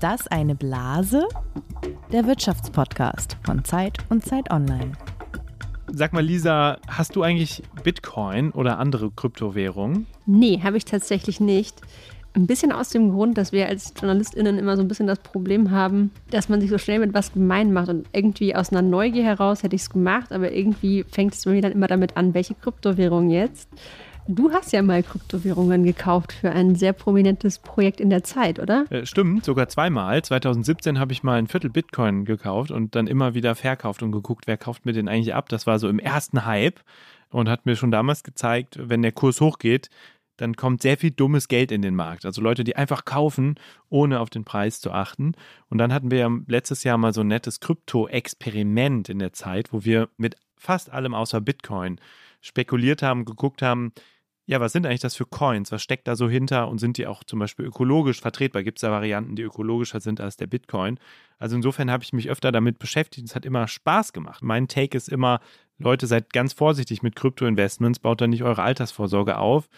Ist das eine Blase? Der Wirtschaftspodcast von Zeit und Zeit Online. Sag mal, Lisa, hast du eigentlich Bitcoin oder andere Kryptowährungen? Nee, habe ich tatsächlich nicht. Ein bisschen aus dem Grund, dass wir als JournalistInnen immer so ein bisschen das Problem haben, dass man sich so schnell mit was gemein macht. Und irgendwie aus einer Neugier heraus hätte ich es gemacht, aber irgendwie fängt es mir dann immer damit an, welche Kryptowährung jetzt. Du hast ja mal Kryptowährungen gekauft für ein sehr prominentes Projekt in der Zeit, oder? Äh, stimmt, sogar zweimal. 2017 habe ich mal ein Viertel Bitcoin gekauft und dann immer wieder verkauft und geguckt, wer kauft mir den eigentlich ab. Das war so im ersten Hype und hat mir schon damals gezeigt, wenn der Kurs hochgeht, dann kommt sehr viel dummes Geld in den Markt. Also Leute, die einfach kaufen, ohne auf den Preis zu achten. Und dann hatten wir ja letztes Jahr mal so ein nettes Krypto-Experiment in der Zeit, wo wir mit fast allem außer Bitcoin spekuliert haben, geguckt haben, ja, was sind eigentlich das für Coins? Was steckt da so hinter und sind die auch zum Beispiel ökologisch vertretbar? Gibt es da Varianten, die ökologischer sind als der Bitcoin? Also insofern habe ich mich öfter damit beschäftigt. Es hat immer Spaß gemacht. Mein Take ist immer, Leute, seid ganz vorsichtig mit Krypto-Investments, baut da nicht eure Altersvorsorge auf.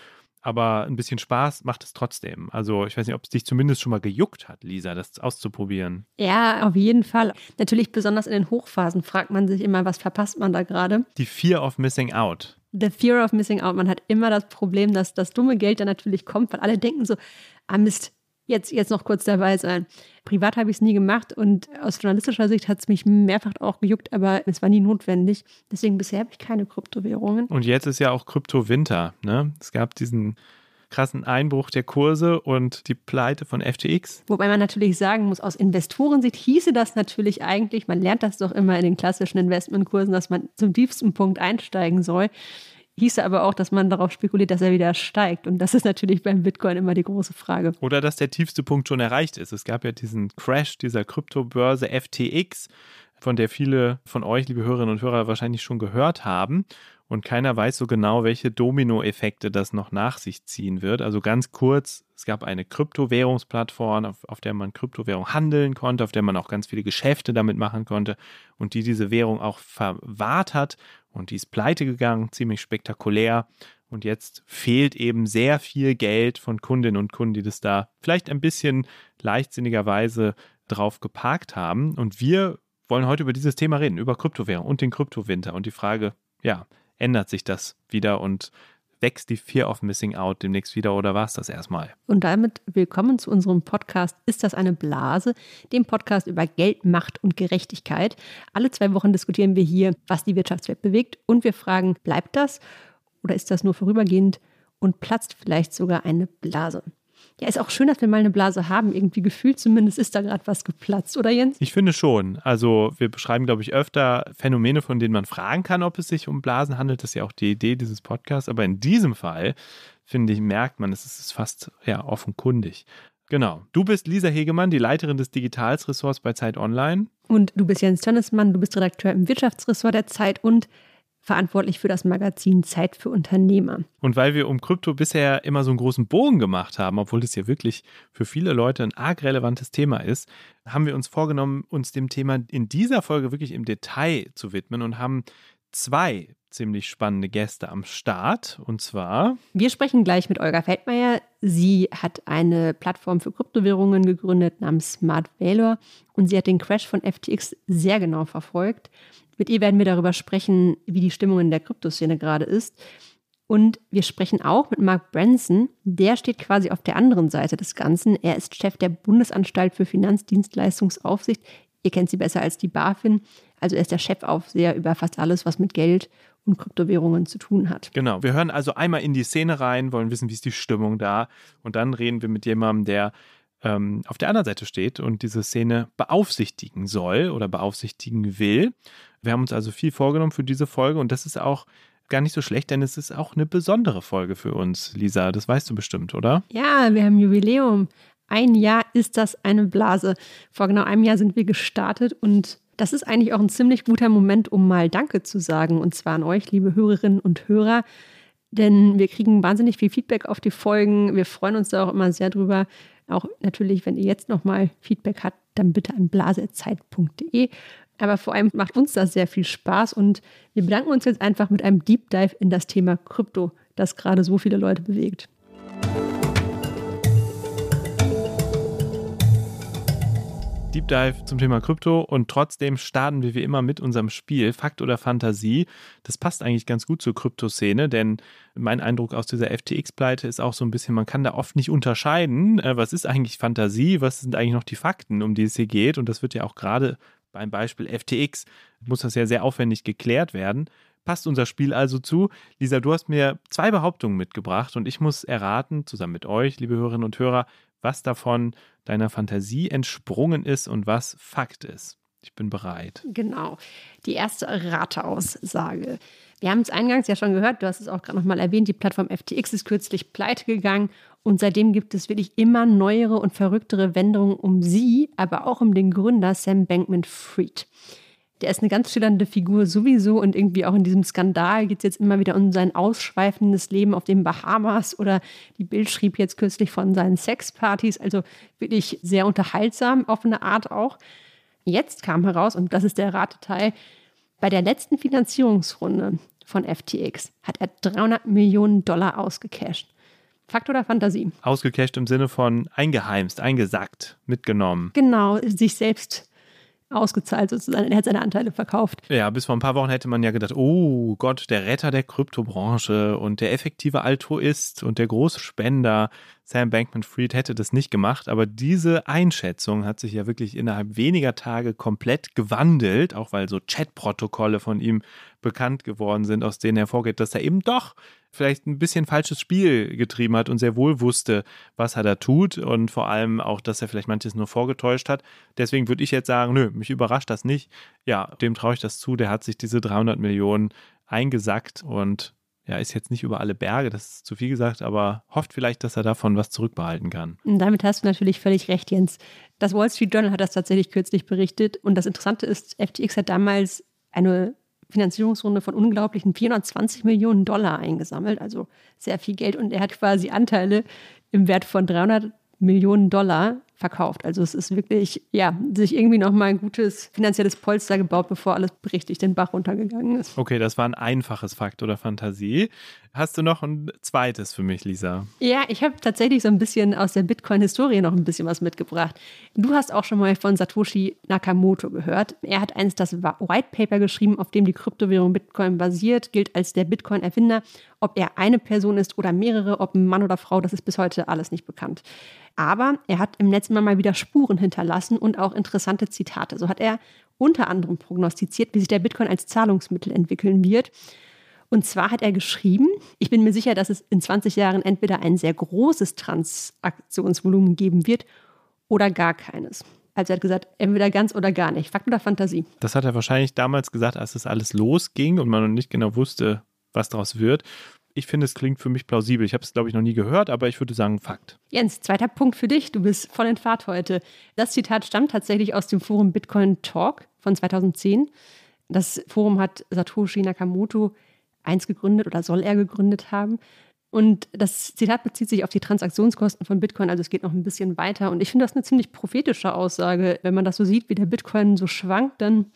Aber ein bisschen Spaß macht es trotzdem. Also ich weiß nicht, ob es dich zumindest schon mal gejuckt hat, Lisa, das auszuprobieren. Ja, auf jeden Fall. Natürlich besonders in den Hochphasen fragt man sich immer, was verpasst man da gerade? Die Fear of Missing Out. The Fear of Missing Out. Man hat immer das Problem, dass das dumme Geld dann natürlich kommt, weil alle denken so, ah Mist, jetzt, jetzt noch kurz dabei sein. Privat habe ich es nie gemacht und aus journalistischer Sicht hat es mich mehrfach auch gejuckt, aber es war nie notwendig. Deswegen bisher habe ich keine Kryptowährungen. Und jetzt ist ja auch Kryptowinter. Ne? Es gab diesen krassen Einbruch der Kurse und die Pleite von FTX. Wobei man natürlich sagen muss, aus Investorensicht hieße das natürlich eigentlich, man lernt das doch immer in den klassischen Investmentkursen, dass man zum tiefsten Punkt einsteigen soll. Hieße aber auch, dass man darauf spekuliert, dass er wieder steigt. Und das ist natürlich beim Bitcoin immer die große Frage. Oder dass der tiefste Punkt schon erreicht ist. Es gab ja diesen Crash dieser Kryptobörse FTX, von der viele von euch, liebe Hörerinnen und Hörer, wahrscheinlich schon gehört haben und keiner weiß so genau, welche Dominoeffekte das noch nach sich ziehen wird. Also ganz kurz, es gab eine Kryptowährungsplattform, auf, auf der man Kryptowährung handeln konnte, auf der man auch ganz viele Geschäfte damit machen konnte und die diese Währung auch verwahrt hat und die ist pleite gegangen, ziemlich spektakulär. Und jetzt fehlt eben sehr viel Geld von Kundinnen und Kunden, die das da vielleicht ein bisschen leichtsinnigerweise drauf geparkt haben. Und wir wollen heute über dieses Thema reden, über Kryptowährung und den Kryptowinter und die Frage, ja, ändert sich das wieder und wächst die Fear of Missing Out demnächst wieder oder war es das erstmal? Und damit willkommen zu unserem Podcast Ist das eine Blase? Dem Podcast über Geld, Macht und Gerechtigkeit. Alle zwei Wochen diskutieren wir hier, was die Wirtschaftswelt bewegt und wir fragen, bleibt das oder ist das nur vorübergehend und platzt vielleicht sogar eine Blase? Ja, ist auch schön, dass wir mal eine Blase haben. Irgendwie gefühlt zumindest ist da gerade was geplatzt, oder Jens? Ich finde schon. Also wir beschreiben, glaube ich, öfter Phänomene, von denen man fragen kann, ob es sich um Blasen handelt. Das ist ja auch die Idee dieses Podcasts. Aber in diesem Fall, finde ich, merkt man, es ist fast ja, offenkundig. Genau. Du bist Lisa Hegemann, die Leiterin des Digitalsressorts bei Zeit Online. Und du bist Jens Tönnesmann, du bist Redakteur im Wirtschaftsressort der Zeit und verantwortlich für das Magazin Zeit für Unternehmer. Und weil wir um Krypto bisher immer so einen großen Bogen gemacht haben, obwohl das ja wirklich für viele Leute ein arg relevantes Thema ist, haben wir uns vorgenommen, uns dem Thema in dieser Folge wirklich im Detail zu widmen und haben zwei ziemlich spannende Gäste am Start. Und zwar. Wir sprechen gleich mit Olga Feldmeier. Sie hat eine Plattform für Kryptowährungen gegründet namens Smart Valor und sie hat den Crash von FTX sehr genau verfolgt. Mit ihr werden wir darüber sprechen, wie die Stimmung in der Kryptoszene gerade ist. Und wir sprechen auch mit Mark Branson. Der steht quasi auf der anderen Seite des Ganzen. Er ist Chef der Bundesanstalt für Finanzdienstleistungsaufsicht. Ihr kennt sie besser als die BaFin. Also er ist der Chefaufseher über fast alles, was mit Geld und Kryptowährungen zu tun hat. Genau, wir hören also einmal in die Szene rein, wollen wissen, wie ist die Stimmung da. Und dann reden wir mit jemandem, der ähm, auf der anderen Seite steht und diese Szene beaufsichtigen soll oder beaufsichtigen will. Wir haben uns also viel vorgenommen für diese Folge und das ist auch gar nicht so schlecht, denn es ist auch eine besondere Folge für uns, Lisa. Das weißt du bestimmt, oder? Ja, wir haben Jubiläum. Ein Jahr ist das eine Blase. Vor genau einem Jahr sind wir gestartet und das ist eigentlich auch ein ziemlich guter Moment, um mal Danke zu sagen. Und zwar an euch, liebe Hörerinnen und Hörer. Denn wir kriegen wahnsinnig viel Feedback auf die Folgen. Wir freuen uns da auch immer sehr drüber. Auch natürlich, wenn ihr jetzt nochmal Feedback habt, dann bitte an blasezeit.de. Aber vor allem macht uns das sehr viel Spaß und wir bedanken uns jetzt einfach mit einem Deep Dive in das Thema Krypto, das gerade so viele Leute bewegt. Deep Dive zum Thema Krypto und trotzdem starten wir wie immer mit unserem Spiel Fakt oder Fantasie. Das passt eigentlich ganz gut zur Kryptoszene, denn mein Eindruck aus dieser FTX-Pleite ist auch so ein bisschen, man kann da oft nicht unterscheiden, äh, was ist eigentlich Fantasie, was sind eigentlich noch die Fakten, um die es hier geht. Und das wird ja auch gerade beim Beispiel FTX, muss das ja sehr aufwendig geklärt werden. Passt unser Spiel also zu. Lisa, du hast mir zwei Behauptungen mitgebracht und ich muss erraten, zusammen mit euch, liebe Hörerinnen und Hörer, was davon deiner Fantasie entsprungen ist und was Fakt ist. Ich bin bereit. Genau. Die erste Rateaussage. Wir haben es eingangs ja schon gehört, du hast es auch gerade nochmal erwähnt, die Plattform FTX ist kürzlich pleite gegangen und seitdem gibt es wirklich immer neuere und verrücktere Wendungen um sie, aber auch um den Gründer Sam Bankman Fried. Der ist eine ganz schillernde Figur sowieso und irgendwie auch in diesem Skandal geht es jetzt immer wieder um sein ausschweifendes Leben auf den Bahamas oder die Bild schrieb jetzt kürzlich von seinen Sexpartys. Also wirklich sehr unterhaltsam auf eine Art auch. Jetzt kam heraus, und das ist der Rateteil, bei der letzten Finanzierungsrunde von FTX hat er 300 Millionen Dollar ausgecasht. Fakt oder Fantasie? Ausgecasht im Sinne von eingeheimst, eingesackt, mitgenommen. Genau, sich selbst ausgezahlt sozusagen. Er hat seine Anteile verkauft. Ja, bis vor ein paar Wochen hätte man ja gedacht, oh Gott, der Retter der Kryptobranche und der effektive Altruist und der große Spender. Sam Bankman-Fried hätte das nicht gemacht, aber diese Einschätzung hat sich ja wirklich innerhalb weniger Tage komplett gewandelt, auch weil so Chatprotokolle von ihm bekannt geworden sind, aus denen hervorgeht, dass er eben doch vielleicht ein bisschen falsches Spiel getrieben hat und sehr wohl wusste, was er da tut und vor allem auch, dass er vielleicht manches nur vorgetäuscht hat. Deswegen würde ich jetzt sagen, nö, mich überrascht das nicht. Ja, dem traue ich das zu. Der hat sich diese 300 Millionen eingesackt und ja, ist jetzt nicht über alle Berge, das ist zu viel gesagt, aber hofft vielleicht, dass er davon was zurückbehalten kann. Und damit hast du natürlich völlig recht, Jens. Das Wall Street Journal hat das tatsächlich kürzlich berichtet und das Interessante ist, FTX hat damals eine Finanzierungsrunde von unglaublichen 420 Millionen Dollar eingesammelt, also sehr viel Geld. Und er hat quasi Anteile im Wert von 300 Millionen Dollar verkauft. Also es ist wirklich, ja, sich irgendwie nochmal ein gutes finanzielles Polster gebaut, bevor alles richtig den Bach runtergegangen ist. Okay, das war ein einfaches Fakt oder Fantasie. Hast du noch ein zweites für mich, Lisa? Ja, ich habe tatsächlich so ein bisschen aus der Bitcoin-Historie noch ein bisschen was mitgebracht. Du hast auch schon mal von Satoshi Nakamoto gehört. Er hat einst das White Paper geschrieben, auf dem die Kryptowährung Bitcoin basiert, gilt als der Bitcoin-Erfinder. Ob er eine Person ist oder mehrere, ob ein Mann oder Frau, das ist bis heute alles nicht bekannt. Aber er hat im Netz immer mal wieder Spuren hinterlassen und auch interessante Zitate. So hat er unter anderem prognostiziert, wie sich der Bitcoin als Zahlungsmittel entwickeln wird. Und zwar hat er geschrieben, ich bin mir sicher, dass es in 20 Jahren entweder ein sehr großes Transaktionsvolumen geben wird oder gar keines. Also er hat gesagt, entweder ganz oder gar nicht. Fakt oder Fantasie? Das hat er wahrscheinlich damals gesagt, als es alles losging und man noch nicht genau wusste, was daraus wird ich finde, es klingt für mich plausibel. Ich habe es, glaube ich, noch nie gehört, aber ich würde sagen, Fakt. Jens, zweiter Punkt für dich. Du bist voll in Fahrt heute. Das Zitat stammt tatsächlich aus dem Forum Bitcoin Talk von 2010. Das Forum hat Satoshi Nakamoto eins gegründet oder soll er gegründet haben. Und das Zitat bezieht sich auf die Transaktionskosten von Bitcoin, also es geht noch ein bisschen weiter. Und ich finde das eine ziemlich prophetische Aussage. Wenn man das so sieht, wie der Bitcoin so schwankt, dann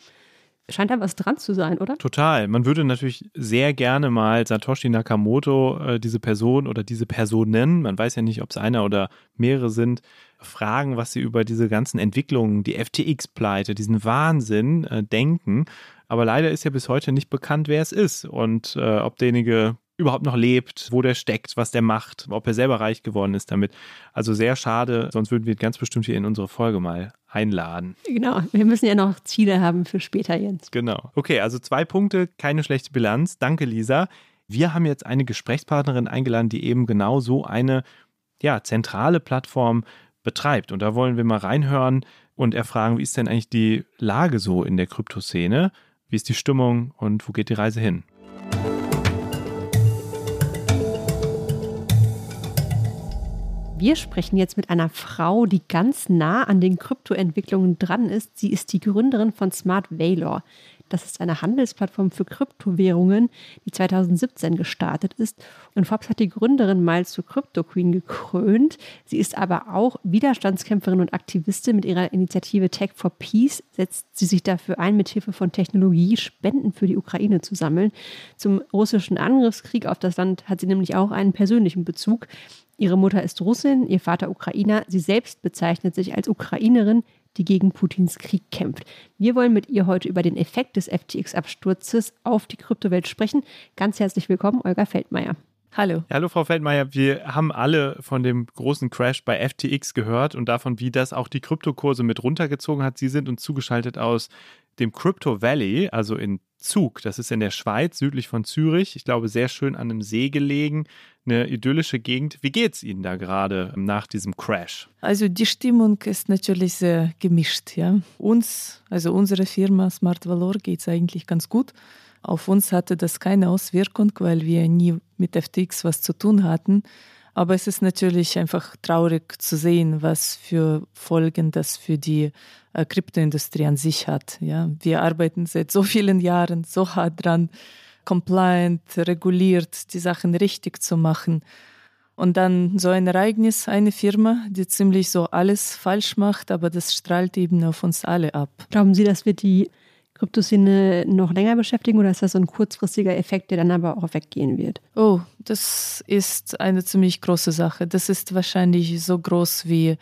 scheint da was dran zu sein, oder? Total. Man würde natürlich sehr gerne mal Satoshi Nakamoto, äh, diese Person oder diese Personen, man weiß ja nicht, ob es einer oder mehrere sind, fragen, was sie über diese ganzen Entwicklungen, die FTX-Pleite, diesen Wahnsinn äh, denken. Aber leider ist ja bis heute nicht bekannt, wer es ist und äh, ob derjenige überhaupt noch lebt, wo der steckt, was der macht, ob er selber reich geworden ist damit. Also sehr schade, sonst würden wir ganz bestimmt hier in unsere Folge mal einladen. Genau, wir müssen ja noch Ziele haben für später, Jens. Genau. Okay, also zwei Punkte, keine schlechte Bilanz. Danke, Lisa. Wir haben jetzt eine Gesprächspartnerin eingeladen, die eben genau so eine ja, zentrale Plattform betreibt. Und da wollen wir mal reinhören und erfragen, wie ist denn eigentlich die Lage so in der Kryptoszene? Wie ist die Stimmung und wo geht die Reise hin? Wir sprechen jetzt mit einer Frau, die ganz nah an den Kryptoentwicklungen dran ist. Sie ist die Gründerin von Smart Valor. Das ist eine Handelsplattform für Kryptowährungen, die 2017 gestartet ist. Und Forbes hat die Gründerin mal zur Crypto Queen gekrönt. Sie ist aber auch Widerstandskämpferin und Aktivistin. Mit ihrer Initiative Tech for Peace setzt sie sich dafür ein, mit Hilfe von Technologie Spenden für die Ukraine zu sammeln. Zum russischen Angriffskrieg auf das Land hat sie nämlich auch einen persönlichen Bezug. Ihre Mutter ist Russin, ihr Vater Ukrainer. Sie selbst bezeichnet sich als Ukrainerin, die gegen Putins Krieg kämpft. Wir wollen mit ihr heute über den Effekt des FTX-Absturzes auf die Kryptowelt sprechen. Ganz herzlich willkommen, Olga Feldmeier. Hallo. hallo, Frau Feldmeier. Wir haben alle von dem großen Crash bei FTX gehört und davon, wie das auch die Kryptokurse mit runtergezogen hat. Sie sind uns zugeschaltet aus dem Crypto Valley, also in Zug. Das ist in der Schweiz, südlich von Zürich. Ich glaube, sehr schön an einem See gelegen. Eine idyllische Gegend. Wie geht es Ihnen da gerade nach diesem Crash? Also die Stimmung ist natürlich sehr gemischt. Ja. Uns, also unsere Firma Smart Valor, geht es eigentlich ganz gut. Auf uns hatte das keine Auswirkung, weil wir nie mit FTX was zu tun hatten. Aber es ist natürlich einfach traurig zu sehen, was für Folgen das für die äh, Kryptoindustrie an sich hat. Ja, wir arbeiten seit so vielen Jahren so hart dran, compliant, reguliert, die Sachen richtig zu machen. Und dann so ein Ereignis, eine Firma, die ziemlich so alles falsch macht, aber das strahlt eben auf uns alle ab. Glauben Sie, dass wir die Kryptoszene noch länger beschäftigen oder ist das so ein kurzfristiger Effekt, der dann aber auch weggehen wird? Oh, das ist eine ziemlich große Sache. Das ist wahrscheinlich so groß wie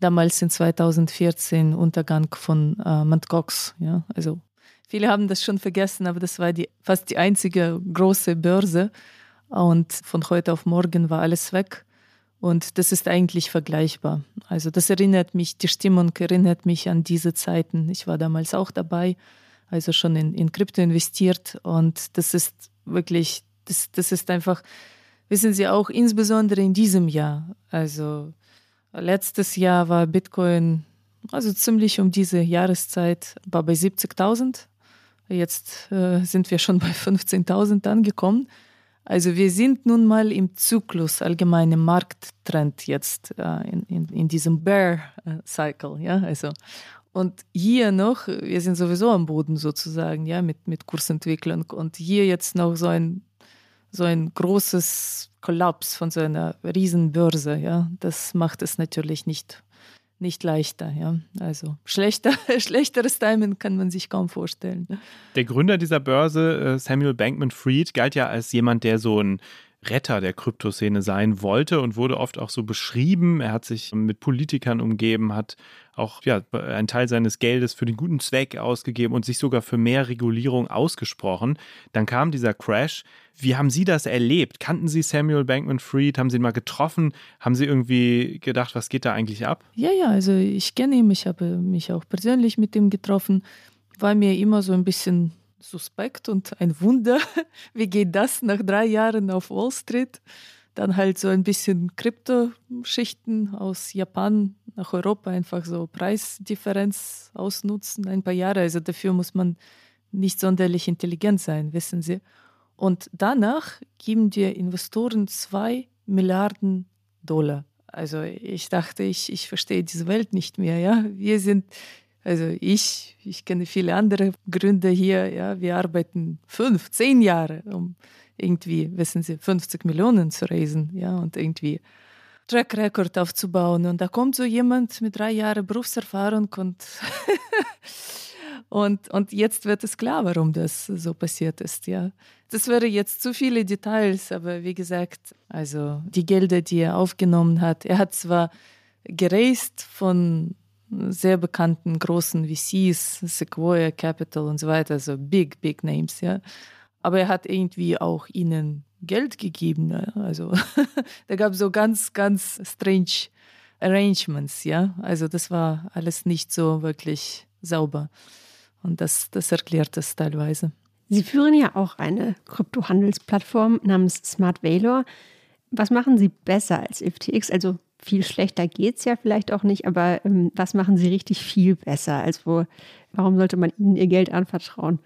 damals in 2014 Untergang von äh, Mt. Gox. Ja? Also viele haben das schon vergessen, aber das war die, fast die einzige große Börse und von heute auf morgen war alles weg. Und das ist eigentlich vergleichbar. Also das erinnert mich, die Stimmung erinnert mich an diese Zeiten. Ich war damals auch dabei also schon in, in Krypto investiert. Und das ist wirklich, das, das ist einfach, wissen Sie auch, insbesondere in diesem Jahr. Also letztes Jahr war Bitcoin, also ziemlich um diese Jahreszeit, war bei 70.000. Jetzt äh, sind wir schon bei 15.000 angekommen. Also wir sind nun mal im Zyklus, allgemeinem Markttrend jetzt äh, in, in, in diesem Bear äh, Cycle, ja, also und hier noch, wir sind sowieso am Boden sozusagen, ja, mit, mit Kursentwicklung. Und hier jetzt noch so ein, so ein großes Kollaps von so einer Riesenbörse, ja, das macht es natürlich nicht, nicht leichter, ja. Also schlechter, schlechteres Timing kann man sich kaum vorstellen. Der Gründer dieser Börse, äh, Samuel Bankman Fried, galt ja als jemand, der so ein Retter der Kryptoszene sein wollte und wurde oft auch so beschrieben. Er hat sich mit Politikern umgeben, hat auch ja, einen Teil seines Geldes für den guten Zweck ausgegeben und sich sogar für mehr Regulierung ausgesprochen. Dann kam dieser Crash. Wie haben Sie das erlebt? Kannten Sie Samuel Bankman Fried? Haben Sie ihn mal getroffen? Haben Sie irgendwie gedacht, was geht da eigentlich ab? Ja, ja, also ich kenne ihn, ich habe mich auch persönlich mit ihm getroffen. War mir immer so ein bisschen suspekt und ein Wunder. Wie geht das nach drei Jahren auf Wall Street? Dann halt so ein bisschen Kryptoschichten aus Japan nach Europa, einfach so Preisdifferenz ausnutzen, ein paar Jahre. Also dafür muss man nicht sonderlich intelligent sein, wissen Sie. Und danach geben die Investoren zwei Milliarden Dollar. Also ich dachte, ich, ich verstehe diese Welt nicht mehr. Ja? Wir sind also ich, ich kenne viele andere Gründer hier, ja, wir arbeiten fünf, zehn Jahre, um irgendwie, wissen Sie, 50 Millionen zu raisen, ja, und irgendwie Track Record aufzubauen. Und da kommt so jemand mit drei Jahren Berufserfahrung und, und, und jetzt wird es klar, warum das so passiert ist, ja. Das wäre jetzt zu viele Details, aber wie gesagt, also die Gelder, die er aufgenommen hat, er hat zwar gereist von sehr bekannten großen VCs, Sequoia Capital und so weiter, so big, big names, ja. Aber er hat irgendwie auch ihnen Geld gegeben. Ja? Also da gab es so ganz, ganz strange Arrangements, ja. Also das war alles nicht so wirklich sauber. Und das, das erklärt das teilweise. Sie führen ja auch eine Kryptohandelsplattform namens Smart Valor. Was machen Sie besser als FTX? Also viel schlechter geht es ja vielleicht auch nicht, aber ähm, was machen sie richtig viel besser? Also warum sollte man ihnen ihr Geld anvertrauen,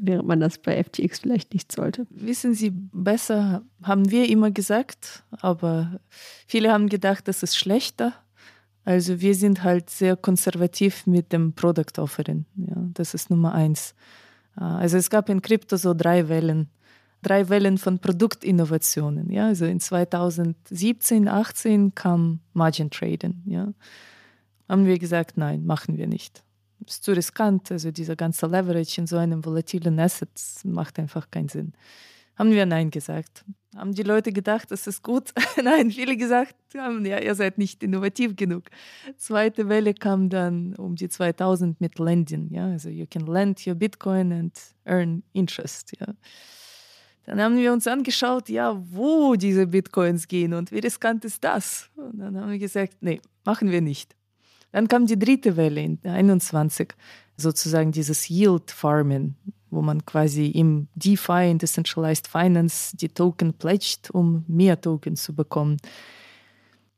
während man das bei FTX vielleicht nicht sollte? Wissen Sie, besser haben wir immer gesagt, aber viele haben gedacht, das ist schlechter. Also wir sind halt sehr konservativ mit dem Product Offering. Ja, das ist Nummer eins. Ah, also es gab in Krypto so drei Wellen drei Wellen von Produktinnovationen. Ja? Also in 2017, 2018 kam Margin Trading. Ja? Haben wir gesagt, nein, machen wir nicht. Ist zu riskant, also dieser ganze Leverage in so einem volatilen Asset macht einfach keinen Sinn. haben wir Nein gesagt. Haben die Leute gedacht, das ist gut? Nein, viele gesagt haben, ja, ihr seid nicht innovativ genug. Zweite Welle kam dann um die 2000 mit Lending, ja, also you can lend your Bitcoin and earn interest, ja. Dann haben wir uns angeschaut, ja, wo diese Bitcoins gehen und wie riskant ist das? Und dann haben wir gesagt, nee, machen wir nicht. Dann kam die dritte Welle in 21, sozusagen dieses Yield Farming, wo man quasi im DeFi, in Decentralized Finance, die Token pledgt, um mehr Token zu bekommen.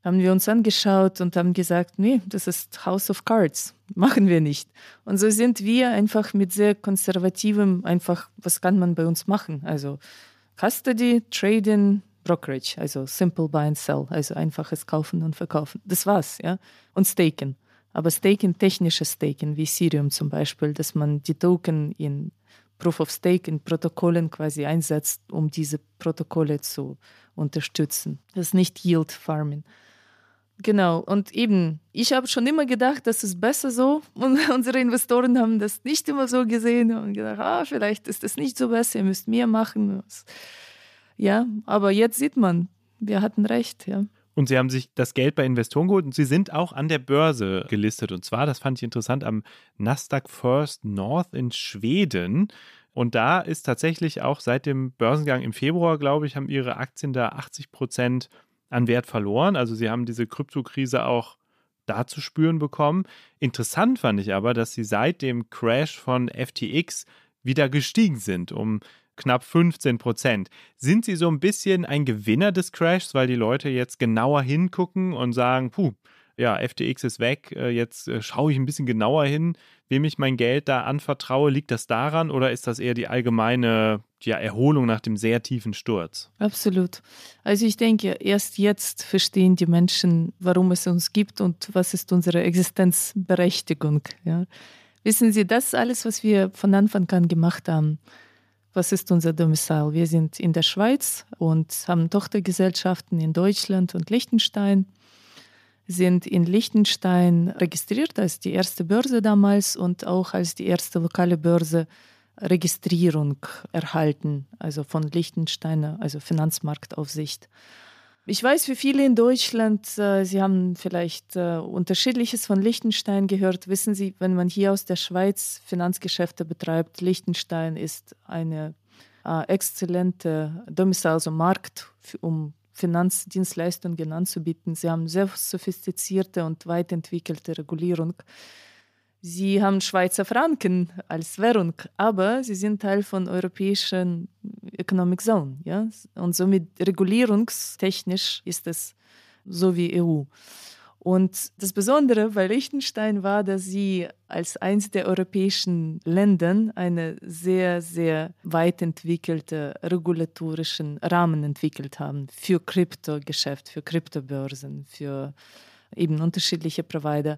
Haben wir uns angeschaut und haben gesagt, nee, das ist House of Cards, machen wir nicht. Und so sind wir einfach mit sehr konservativem, einfach, was kann man bei uns machen? Also Custody, Trading, Brokerage, also Simple Buy and Sell, also einfaches Kaufen und Verkaufen. Das war's, ja. Und Staken. Aber Staking, technisches Staking, wie Ethereum zum Beispiel, dass man die Token in Proof of Stake in Protokollen quasi einsetzt, um diese Protokolle zu unterstützen. Das ist nicht Yield Farming. Genau, und eben, ich habe schon immer gedacht, das ist besser so. Und unsere Investoren haben das nicht immer so gesehen und gedacht, ah, vielleicht ist das nicht so besser, ihr müsst mehr machen. Ja, aber jetzt sieht man, wir hatten recht, ja. Und sie haben sich das Geld bei Investoren geholt und sie sind auch an der Börse gelistet. Und zwar, das fand ich interessant, am Nasdaq First North in Schweden. Und da ist tatsächlich auch seit dem Börsengang im Februar, glaube ich, haben ihre Aktien da 80 Prozent an Wert verloren. Also sie haben diese Kryptokrise auch da zu spüren bekommen. Interessant fand ich aber, dass sie seit dem Crash von FTX wieder gestiegen sind um knapp 15 Prozent. Sind Sie so ein bisschen ein Gewinner des Crashs, weil die Leute jetzt genauer hingucken und sagen, puh, ja, FTX ist weg, äh, jetzt äh, schaue ich ein bisschen genauer hin, wem ich mein Geld da anvertraue. Liegt das daran oder ist das eher die allgemeine ja, Erholung nach dem sehr tiefen Sturz? Absolut. Also ich denke, erst jetzt verstehen die Menschen, warum es uns gibt und was ist unsere Existenzberechtigung. Ja. Wissen Sie, das alles, was wir von Anfang an gemacht haben, was ist unser Domizil? Wir sind in der Schweiz und haben Tochtergesellschaften in Deutschland und Liechtenstein, sind in Liechtenstein registriert als die erste Börse damals und auch als die erste lokale Börse Registrierung erhalten, also von Liechtensteiner, also Finanzmarktaufsicht. Ich weiß, für viele in Deutschland, äh, Sie haben vielleicht äh, unterschiedliches von Liechtenstein gehört. Wissen Sie, wenn man hier aus der Schweiz Finanzgeschäfte betreibt, Liechtenstein ist eine äh, exzellente Domizil, also Markt, um Finanzdienstleistungen anzubieten. Sie haben sehr sophistizierte und weit entwickelte Regulierung. Sie haben Schweizer Franken als Währung, aber sie sind Teil von europäischen Economic Zone, ja, und somit regulierungstechnisch ist es so wie EU. Und das Besondere bei Liechtenstein war, dass sie als eines der europäischen Länder eine sehr, sehr weit entwickelte regulatorischen Rahmen entwickelt haben für Kryptogeschäft, für Kryptobörsen, für eben unterschiedliche Provider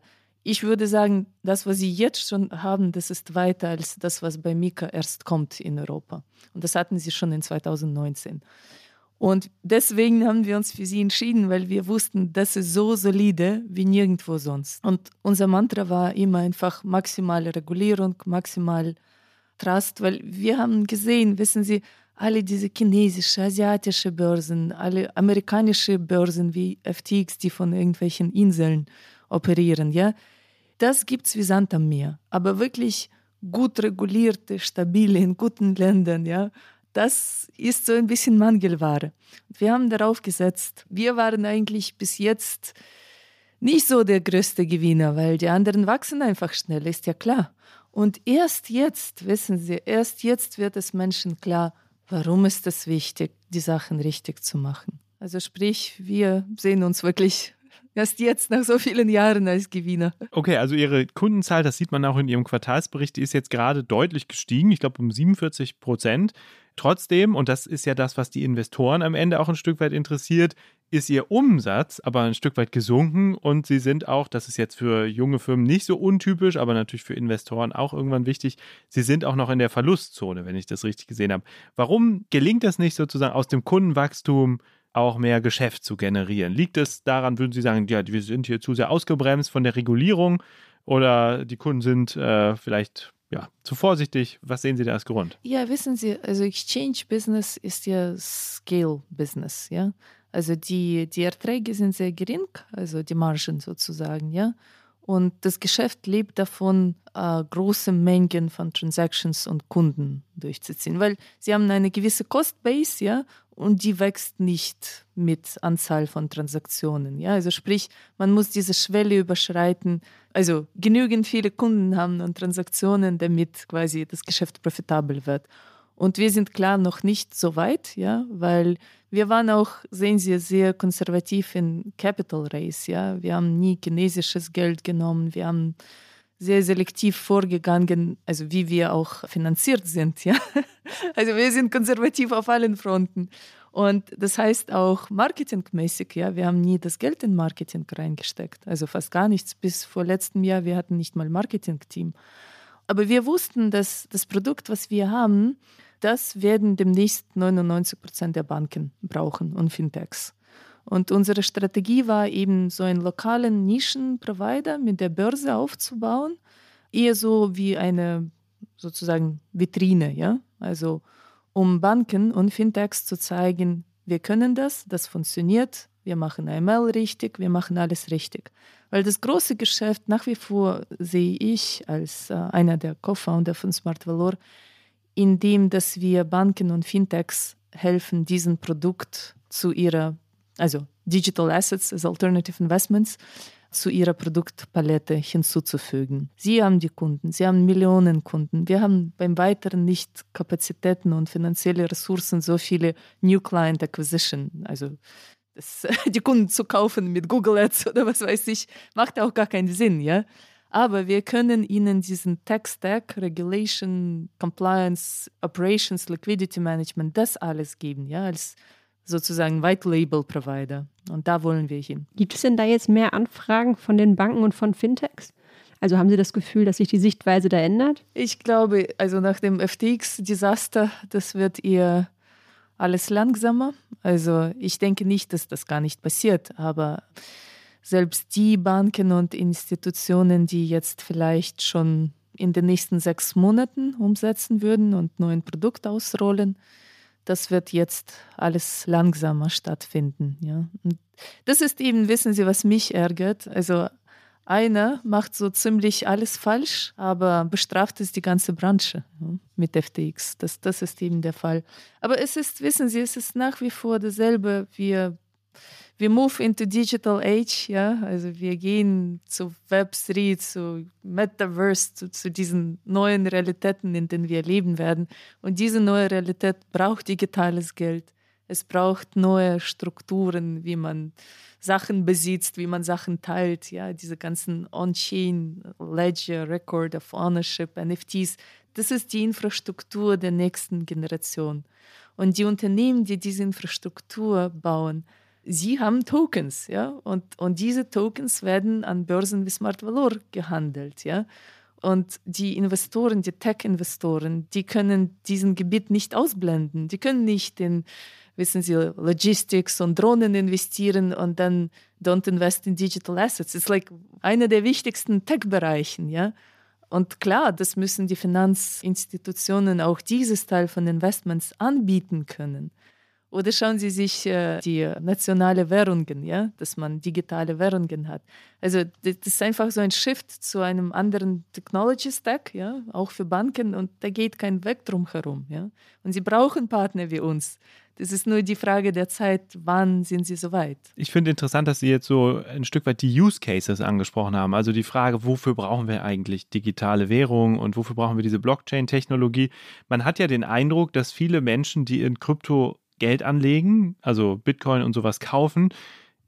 ich würde sagen, das, was sie jetzt schon haben, das ist weiter als das, was bei Mika erst kommt in Europa. Und das hatten sie schon in 2019. Und deswegen haben wir uns für sie entschieden, weil wir wussten, das ist so solide wie nirgendwo sonst. Und unser Mantra war immer einfach maximale Regulierung, maximal Trust, weil wir haben gesehen, wissen Sie, alle diese chinesische, asiatische Börsen, alle amerikanische Börsen wie FTX, die von irgendwelchen Inseln operieren, ja, das gibt es wie Sand am Meer. Aber wirklich gut regulierte, stabile, in guten Ländern, ja, das ist so ein bisschen Mangelware. Wir haben darauf gesetzt. Wir waren eigentlich bis jetzt nicht so der größte Gewinner, weil die anderen wachsen einfach schnell, ist ja klar. Und erst jetzt, wissen Sie, erst jetzt wird es Menschen klar, warum ist es wichtig, die Sachen richtig zu machen. Also sprich, wir sehen uns wirklich Erst jetzt, nach so vielen Jahren als Gewinner. Okay, also Ihre Kundenzahl, das sieht man auch in Ihrem Quartalsbericht, die ist jetzt gerade deutlich gestiegen, ich glaube um 47 Prozent. Trotzdem, und das ist ja das, was die Investoren am Ende auch ein Stück weit interessiert, ist ihr Umsatz aber ein Stück weit gesunken und sie sind auch, das ist jetzt für junge Firmen nicht so untypisch, aber natürlich für Investoren auch irgendwann wichtig, sie sind auch noch in der Verlustzone, wenn ich das richtig gesehen habe. Warum gelingt das nicht sozusagen aus dem Kundenwachstum auch mehr Geschäft zu generieren? Liegt es daran, würden Sie sagen, ja, wir sind hier zu sehr ausgebremst von der Regulierung oder die Kunden sind äh, vielleicht ja, zu vorsichtig. Was sehen Sie da als Grund? Ja, wissen Sie, also Exchange Business ist ja Scale Business, ja. Also die, die Erträge sind sehr gering, also die Margen sozusagen, ja. Und das Geschäft lebt davon, äh, große Mengen von Transactions und Kunden durchzuziehen, weil sie haben eine gewisse Cost Base, ja, und die wächst nicht mit Anzahl von Transaktionen. Ja, also sprich, man muss diese Schwelle überschreiten, also genügend viele Kunden haben und Transaktionen, damit quasi das Geschäft profitabel wird. Und wir sind klar noch nicht so weit, ja, weil wir waren auch, sehen Sie, sehr konservativ in Capital Race, ja. Wir haben nie chinesisches Geld genommen, wir haben sehr selektiv vorgegangen, also wie wir auch finanziert sind, ja. Also wir sind konservativ auf allen Fronten. Und das heißt auch marketingmäßig, ja, wir haben nie das Geld in Marketing reingesteckt, also fast gar nichts. Bis vor letztem Jahr, wir hatten nicht mal Marketing-Team. Aber wir wussten, dass das Produkt, was wir haben, das werden demnächst 99 Prozent der Banken brauchen und Fintechs. Und unsere Strategie war eben, so einen lokalen Nischenprovider mit der Börse aufzubauen, eher so wie eine sozusagen Vitrine, ja, also um Banken und Fintechs zu zeigen, wir können das, das funktioniert, wir machen AML richtig, wir machen alles richtig. Weil das große Geschäft nach wie vor sehe ich als äh, einer der Co-Founder von Smart Valor, indem dass wir Banken und Fintechs helfen, diesen Produkt zu ihrer also Digital Assets as Alternative Investments, zu ihrer Produktpalette hinzuzufügen. Sie haben die Kunden, sie haben Millionen Kunden. Wir haben beim Weiteren nicht Kapazitäten und finanzielle Ressourcen, so viele New Client Acquisition, also das, die Kunden zu kaufen mit Google Ads oder was weiß ich, macht auch gar keinen Sinn, ja. Aber wir können ihnen diesen Tech-Stack, Regulation, Compliance, Operations, Liquidity Management, das alles geben, ja, als sozusagen White Label Provider. Und da wollen wir hin. Gibt es denn da jetzt mehr Anfragen von den Banken und von Fintechs? Also haben Sie das Gefühl, dass sich die Sichtweise da ändert? Ich glaube, also nach dem FTX-Desaster, das wird eher alles langsamer. Also ich denke nicht, dass das gar nicht passiert, aber selbst die Banken und Institutionen, die jetzt vielleicht schon in den nächsten sechs Monaten umsetzen würden und nur ein Produkt ausrollen, das wird jetzt alles langsamer stattfinden. Ja. Und das ist eben, wissen Sie, was mich ärgert. Also einer macht so ziemlich alles falsch, aber bestraft es die ganze Branche ja, mit FTX. Das, das ist eben der Fall. Aber es ist, wissen Sie, es ist nach wie vor dasselbe. Wir wir move into digital age, ja, also wir gehen zu Web3, zu Metaverse, zu, zu, diesen neuen Realitäten, in denen wir leben werden. Und diese neue Realität braucht digitales Geld. Es braucht neue Strukturen, wie man Sachen besitzt, wie man Sachen teilt, ja, diese ganzen On-Chain, Ledger, Record of Ownership, NFTs. Das ist die Infrastruktur der nächsten Generation. Und die Unternehmen, die diese Infrastruktur bauen, sie haben Tokens, ja, und, und diese Tokens werden an Börsen wie Smart Valor gehandelt, ja. Und die Investoren, die Tech-Investoren, die können diesen Gebiet nicht ausblenden. Die können nicht in, wissen Sie, Logistics und Drohnen investieren und dann don't invest in digital assets. It's like einer der wichtigsten Tech-Bereichen, ja. Und klar, das müssen die Finanzinstitutionen auch dieses Teil von Investments anbieten können. Oder schauen Sie sich äh, die nationale Währungen, ja, dass man digitale Währungen hat. Also das ist einfach so ein Shift zu einem anderen Technology Stack, ja, auch für Banken und da geht kein Weg drum herum, ja. Und sie brauchen Partner wie uns. Das ist nur die Frage der Zeit, wann sind sie soweit. Ich finde interessant, dass Sie jetzt so ein Stück weit die Use Cases angesprochen haben. Also die Frage, wofür brauchen wir eigentlich digitale Währung und wofür brauchen wir diese Blockchain-Technologie? Man hat ja den Eindruck, dass viele Menschen, die in Krypto Geld anlegen, also Bitcoin und sowas kaufen,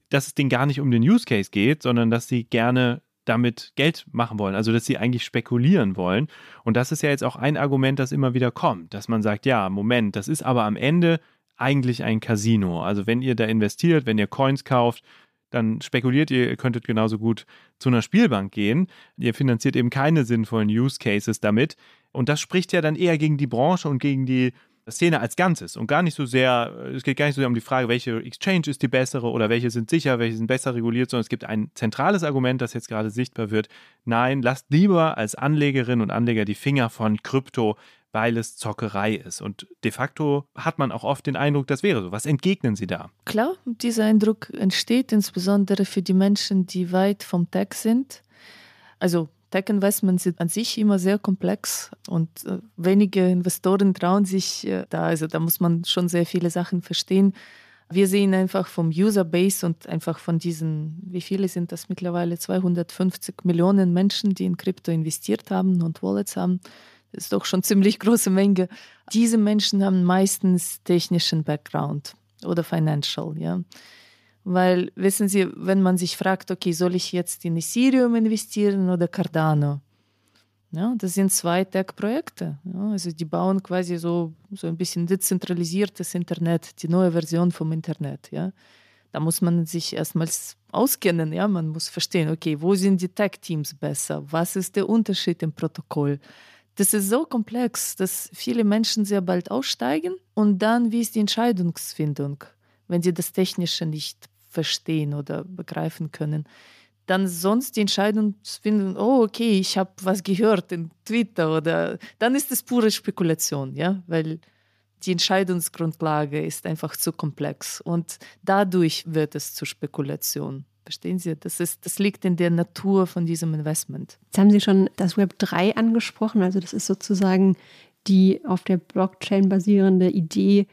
dass es denen gar nicht um den Use Case geht, sondern dass sie gerne damit Geld machen wollen, also dass sie eigentlich spekulieren wollen. Und das ist ja jetzt auch ein Argument, das immer wieder kommt, dass man sagt, ja, Moment, das ist aber am Ende eigentlich ein Casino. Also wenn ihr da investiert, wenn ihr Coins kauft, dann spekuliert ihr, ihr könntet genauso gut zu einer Spielbank gehen. Ihr finanziert eben keine sinnvollen Use Cases damit. Und das spricht ja dann eher gegen die Branche und gegen die Szene als Ganzes und gar nicht so sehr, es geht gar nicht so sehr um die Frage, welche Exchange ist die bessere oder welche sind sicher, welche sind besser reguliert, sondern es gibt ein zentrales Argument, das jetzt gerade sichtbar wird. Nein, lasst lieber als Anlegerinnen und Anleger die Finger von Krypto, weil es Zockerei ist. Und de facto hat man auch oft den Eindruck, das wäre so. Was entgegnen Sie da? Klar, dieser Eindruck entsteht insbesondere für die Menschen, die weit vom Tech sind. Also Tech-Investments sind an sich immer sehr komplex und äh, wenige Investoren trauen sich äh, da. Also da muss man schon sehr viele Sachen verstehen. Wir sehen einfach vom User-Base und einfach von diesen, wie viele sind das mittlerweile? 250 Millionen Menschen, die in Krypto investiert haben und Wallets haben. Das ist doch schon ziemlich große Menge. Diese Menschen haben meistens technischen Background oder Financial, ja. Weil, wissen Sie, wenn man sich fragt, okay, soll ich jetzt in Ethereum investieren oder Cardano? Ja, das sind zwei Tech-Projekte. Ja, also die bauen quasi so, so ein bisschen dezentralisiertes Internet, die neue Version vom Internet. Ja. Da muss man sich erstmals auskennen. Ja. Man muss verstehen, okay, wo sind die Tech-Teams besser? Was ist der Unterschied im Protokoll? Das ist so komplex, dass viele Menschen sehr bald aussteigen und dann, wie ist die Entscheidungsfindung, wenn sie das Technische nicht verstehen oder begreifen können. Dann sonst die Entscheidung zu finden, oh, okay, ich habe was gehört in Twitter oder dann ist es pure Spekulation, ja, weil die Entscheidungsgrundlage ist einfach zu komplex und dadurch wird es zur Spekulation. Verstehen Sie? Das, ist, das liegt in der Natur von diesem Investment. Jetzt haben Sie schon das Web 3 angesprochen. Also das ist sozusagen die auf der Blockchain basierende Idee,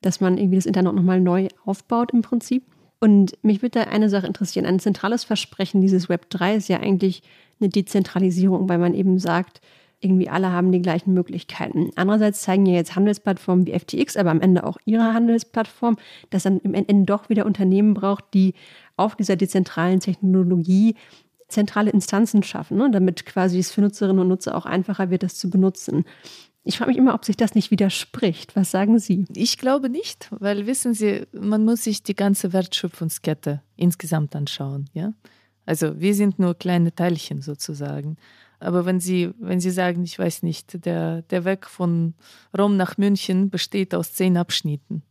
dass man irgendwie das Internet nochmal neu aufbaut im Prinzip. Und mich würde da eine Sache interessieren. Ein zentrales Versprechen dieses Web 3 ist ja eigentlich eine Dezentralisierung, weil man eben sagt, irgendwie alle haben die gleichen Möglichkeiten. Andererseits zeigen ja jetzt Handelsplattformen wie FTX, aber am Ende auch ihre Handelsplattform, dass dann im Ende doch wieder Unternehmen braucht, die auf dieser dezentralen Technologie zentrale Instanzen schaffen, ne, damit quasi es für Nutzerinnen und Nutzer auch einfacher wird, das zu benutzen. Ich frage mich immer, ob sich das nicht widerspricht. Was sagen Sie? Ich glaube nicht, weil wissen Sie, man muss sich die ganze Wertschöpfungskette insgesamt anschauen. Ja? Also wir sind nur kleine Teilchen sozusagen. Aber wenn Sie, wenn Sie sagen, ich weiß nicht, der, der Weg von Rom nach München besteht aus zehn Abschnitten.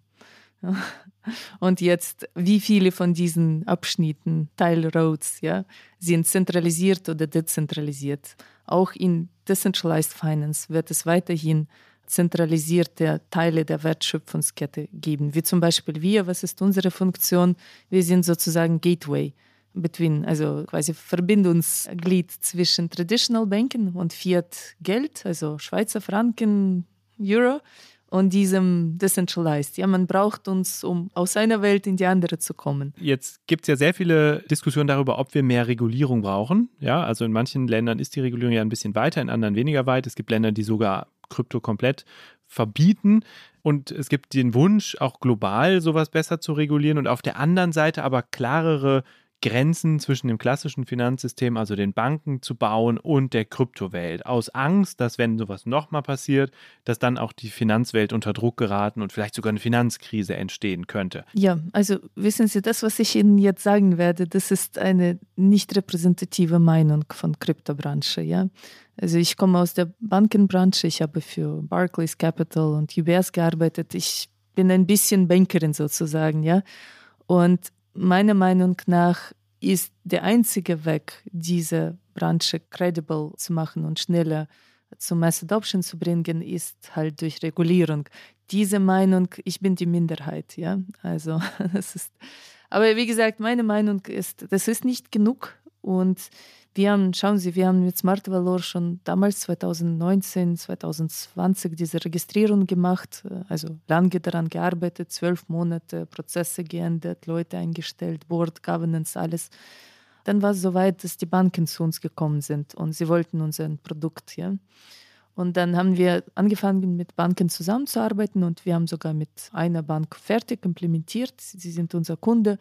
Und jetzt, wie viele von diesen Abschnitten, Teilroads, ja, sind zentralisiert oder dezentralisiert? Auch in Decentralized Finance wird es weiterhin zentralisierte Teile der Wertschöpfungskette geben, wie zum Beispiel wir. Was ist unsere Funktion? Wir sind sozusagen Gateway between, also quasi Verbindungsglied zwischen Traditional Banking und Fiat Geld, also Schweizer Franken, Euro und diesem Decentralized. Ja, man braucht uns, um aus einer Welt in die andere zu kommen. Jetzt gibt es ja sehr viele Diskussionen darüber, ob wir mehr Regulierung brauchen. Ja, also in manchen Ländern ist die Regulierung ja ein bisschen weiter, in anderen weniger weit. Es gibt Länder, die sogar Krypto komplett verbieten. Und es gibt den Wunsch, auch global sowas besser zu regulieren und auf der anderen Seite aber klarere Grenzen zwischen dem klassischen Finanzsystem, also den Banken, zu bauen und der Kryptowelt. Aus Angst, dass wenn sowas nochmal passiert, dass dann auch die Finanzwelt unter Druck geraten und vielleicht sogar eine Finanzkrise entstehen könnte. Ja, also wissen Sie, das, was ich Ihnen jetzt sagen werde, das ist eine nicht repräsentative Meinung von Kryptobranche. Ja? Also ich komme aus der Bankenbranche, ich habe für Barclays Capital und UBS gearbeitet. Ich bin ein bisschen Bankerin sozusagen, ja. Und meiner Meinung nach ist der einzige Weg, diese Branche credible zu machen und schneller zum Mass Adoption zu bringen, ist halt durch Regulierung. Diese Meinung, ich bin die Minderheit, ja. Also das ist. Aber wie gesagt, meine Meinung ist, das ist nicht genug und wir haben, schauen Sie, wir haben mit Smart Valor schon damals 2019, 2020 diese Registrierung gemacht, also lange daran gearbeitet, zwölf Monate, Prozesse geändert, Leute eingestellt, Board, Governance, alles. Dann war es soweit, dass die Banken zu uns gekommen sind und sie wollten unser Produkt. Ja. Und dann haben wir angefangen, mit Banken zusammenzuarbeiten und wir haben sogar mit einer Bank fertig implementiert. Sie sind unser Kunde.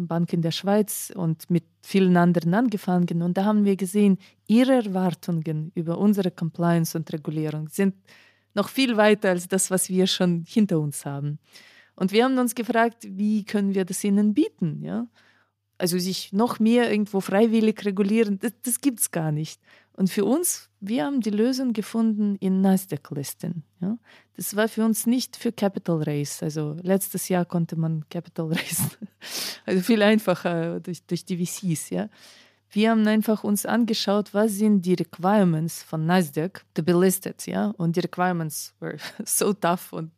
Bank in der Schweiz und mit vielen anderen angefangen. Und da haben wir gesehen, ihre Erwartungen über unsere Compliance und Regulierung sind noch viel weiter als das, was wir schon hinter uns haben. Und wir haben uns gefragt, wie können wir das ihnen bieten? Ja? Also sich noch mehr irgendwo freiwillig regulieren, das, das gibt es gar nicht. Und für uns wir haben die Lösung gefunden in Nasdaq-Listen. Ja? Das war für uns nicht für Capital Raise. Also letztes Jahr konnte man Capital Raise, also viel einfacher durch, durch die VCs. Ja? Wir haben einfach uns angeschaut, was sind die Requirements von Nasdaq to be listed. Ja? Und die Requirements were so tough und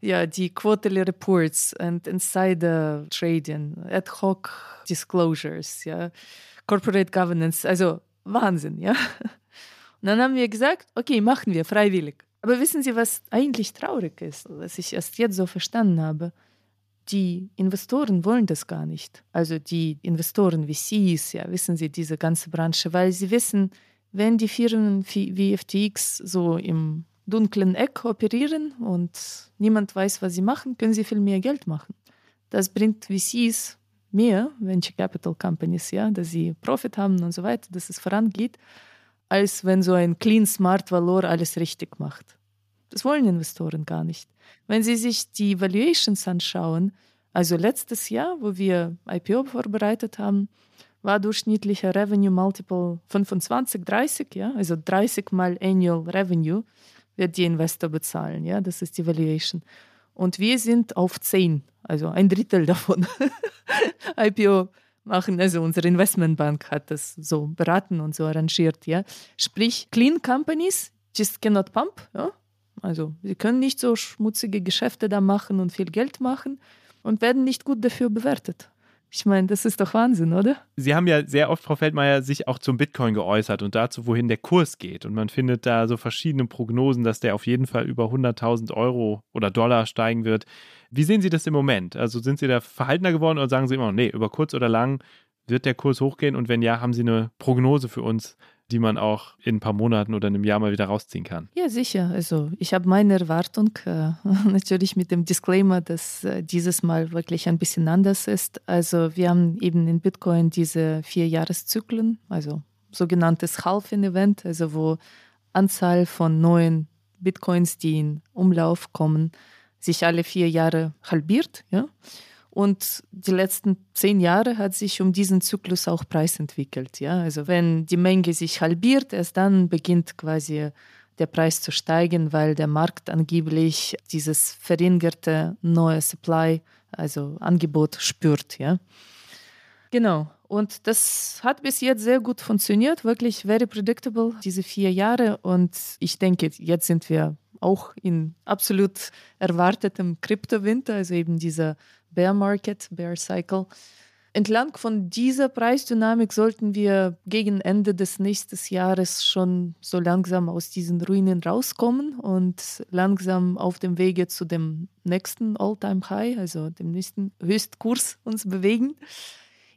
ja, die Quarterly Reports und Insider Trading, Ad hoc Disclosures, ja, Corporate Governance, also Wahnsinn, ja. Und dann haben wir gesagt, okay, machen wir freiwillig. Aber wissen Sie, was eigentlich traurig ist, was ich erst jetzt so verstanden habe? Die Investoren wollen das gar nicht. Also die Investoren wie VCs, ja, wissen Sie, diese ganze Branche, weil sie wissen, wenn die Firmen wie FTX so im dunklen Eck operieren und niemand weiß, was sie machen, können sie viel mehr Geld machen. Das bringt VCs mehr, Venture Capital Companies, ja, dass sie Profit haben und so weiter, dass es vorangeht als wenn so ein Clean Smart Valor alles richtig macht. Das wollen Investoren gar nicht. Wenn Sie sich die Valuations anschauen, also letztes Jahr, wo wir IPO vorbereitet haben, war durchschnittlicher Revenue Multiple 25, 30, ja, also 30 mal Annual Revenue wird die Investor bezahlen, ja, das ist die Valuation. Und wir sind auf 10, also ein Drittel davon. IPO machen. Also unsere Investmentbank hat das so beraten und so arrangiert, ja. Sprich, Clean Companies just cannot pump, ja. Also sie können nicht so schmutzige Geschäfte da machen und viel Geld machen und werden nicht gut dafür bewertet. Ich meine, das ist doch Wahnsinn, oder? Sie haben ja sehr oft, Frau Feldmeier, sich auch zum Bitcoin geäußert und dazu, wohin der Kurs geht. Und man findet da so verschiedene Prognosen, dass der auf jeden Fall über 100.000 Euro oder Dollar steigen wird. Wie sehen Sie das im Moment? Also sind Sie da verhaltener geworden oder sagen Sie immer, nee, über kurz oder lang wird der Kurs hochgehen? Und wenn ja, haben Sie eine Prognose für uns, die man auch in ein paar Monaten oder einem Jahr mal wieder rausziehen kann. Ja, sicher. Also ich habe meine Erwartung äh, natürlich mit dem Disclaimer, dass äh, dieses Mal wirklich ein bisschen anders ist. Also wir haben eben in Bitcoin diese vier Jahreszyklen, also sogenanntes Halving-Event, also wo Anzahl von neuen Bitcoins, die in Umlauf kommen, sich alle vier Jahre halbiert. Ja? Und die letzten zehn Jahre hat sich um diesen Zyklus auch Preis entwickelt. Ja? Also wenn die Menge sich halbiert, erst dann beginnt quasi der Preis zu steigen, weil der Markt angeblich dieses verringerte neue Supply, also Angebot spürt. Ja? Genau. Und das hat bis jetzt sehr gut funktioniert, wirklich very predictable, diese vier Jahre. Und ich denke, jetzt sind wir auch in absolut erwartetem Kryptowinter, also eben dieser Bear Market, Bear Cycle. Entlang von dieser Preisdynamik sollten wir gegen Ende des nächsten Jahres schon so langsam aus diesen Ruinen rauskommen und langsam auf dem Wege zu dem nächsten All-Time-High, also dem nächsten Höchstkurs uns bewegen.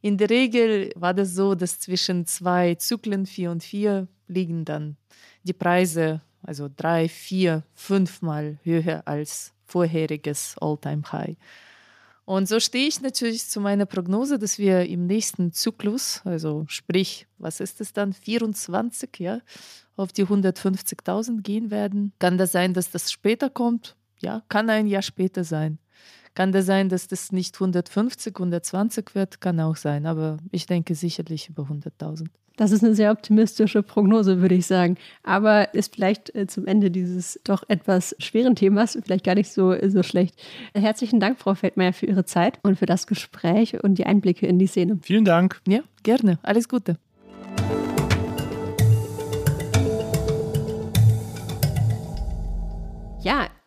In der Regel war das so, dass zwischen zwei Zyklen, vier und vier, liegen dann die Preise, also drei, vier, fünfmal höher als vorheriges All-Time-High. Und so stehe ich natürlich zu meiner Prognose, dass wir im nächsten Zyklus, also sprich, was ist es dann, 24, ja, auf die 150.000 gehen werden. Kann das sein, dass das später kommt? Ja, kann ein Jahr später sein. Kann das sein, dass das nicht 150, 120 wird? Kann auch sein, aber ich denke sicherlich über 100.000. Das ist eine sehr optimistische Prognose, würde ich sagen. Aber ist vielleicht äh, zum Ende dieses doch etwas schweren Themas vielleicht gar nicht so, so schlecht. Herzlichen Dank, Frau Feldmeier, für Ihre Zeit und für das Gespräch und die Einblicke in die Szene. Vielen Dank. Ja, gerne. Alles Gute.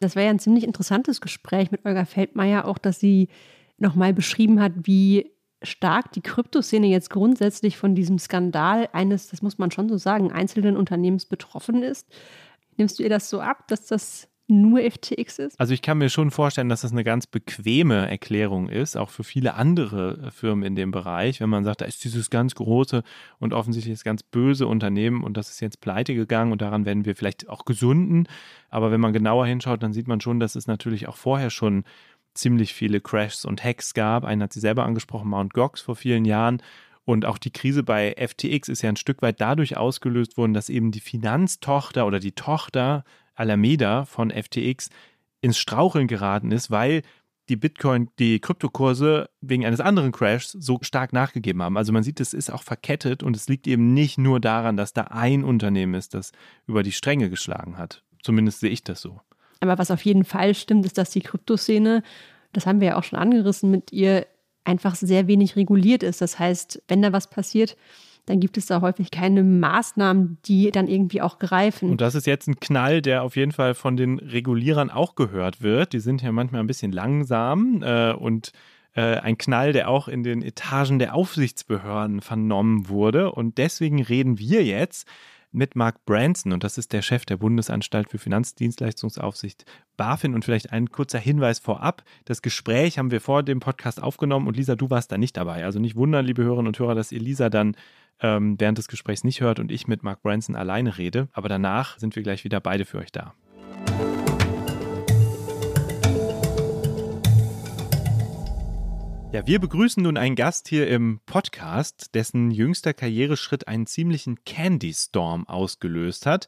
Das war ja ein ziemlich interessantes Gespräch mit Olga Feldmeier, auch dass sie nochmal beschrieben hat, wie stark die Kryptoszene jetzt grundsätzlich von diesem Skandal eines, das muss man schon so sagen, einzelnen Unternehmens betroffen ist. Nimmst du ihr das so ab, dass das nur FTX ist? Also ich kann mir schon vorstellen, dass das eine ganz bequeme Erklärung ist, auch für viele andere Firmen in dem Bereich, wenn man sagt, da ist dieses ganz große und offensichtlich ganz böse Unternehmen und das ist jetzt pleite gegangen und daran werden wir vielleicht auch gesunden. Aber wenn man genauer hinschaut, dann sieht man schon, dass es natürlich auch vorher schon ziemlich viele Crashs und Hacks gab. Einen hat sie selber angesprochen, Mount Gox vor vielen Jahren. Und auch die Krise bei FTX ist ja ein Stück weit dadurch ausgelöst worden, dass eben die Finanztochter oder die Tochter Alameda von FTX ins Straucheln geraten ist, weil die Bitcoin, die Kryptokurse wegen eines anderen Crashs so stark nachgegeben haben. Also man sieht, es ist auch verkettet und es liegt eben nicht nur daran, dass da ein Unternehmen ist, das über die Stränge geschlagen hat. Zumindest sehe ich das so. Aber was auf jeden Fall stimmt, ist, dass die Kryptoszene, das haben wir ja auch schon angerissen mit ihr, einfach sehr wenig reguliert ist. Das heißt, wenn da was passiert, dann gibt es da häufig keine Maßnahmen, die dann irgendwie auch greifen. Und das ist jetzt ein Knall, der auf jeden Fall von den Regulierern auch gehört wird. Die sind ja manchmal ein bisschen langsam äh, und äh, ein Knall, der auch in den Etagen der Aufsichtsbehörden vernommen wurde. Und deswegen reden wir jetzt mit Mark Branson und das ist der Chef der Bundesanstalt für Finanzdienstleistungsaufsicht BaFin und vielleicht ein kurzer Hinweis vorab. Das Gespräch haben wir vor dem Podcast aufgenommen und Lisa, du warst da nicht dabei. Also nicht wundern, liebe Hörerinnen und Hörer, dass ihr Lisa dann ähm, während des Gesprächs nicht hört und ich mit Mark Branson alleine rede. Aber danach sind wir gleich wieder beide für euch da. Ja, wir begrüßen nun einen Gast hier im Podcast, dessen jüngster Karriereschritt einen ziemlichen Candy Storm ausgelöst hat.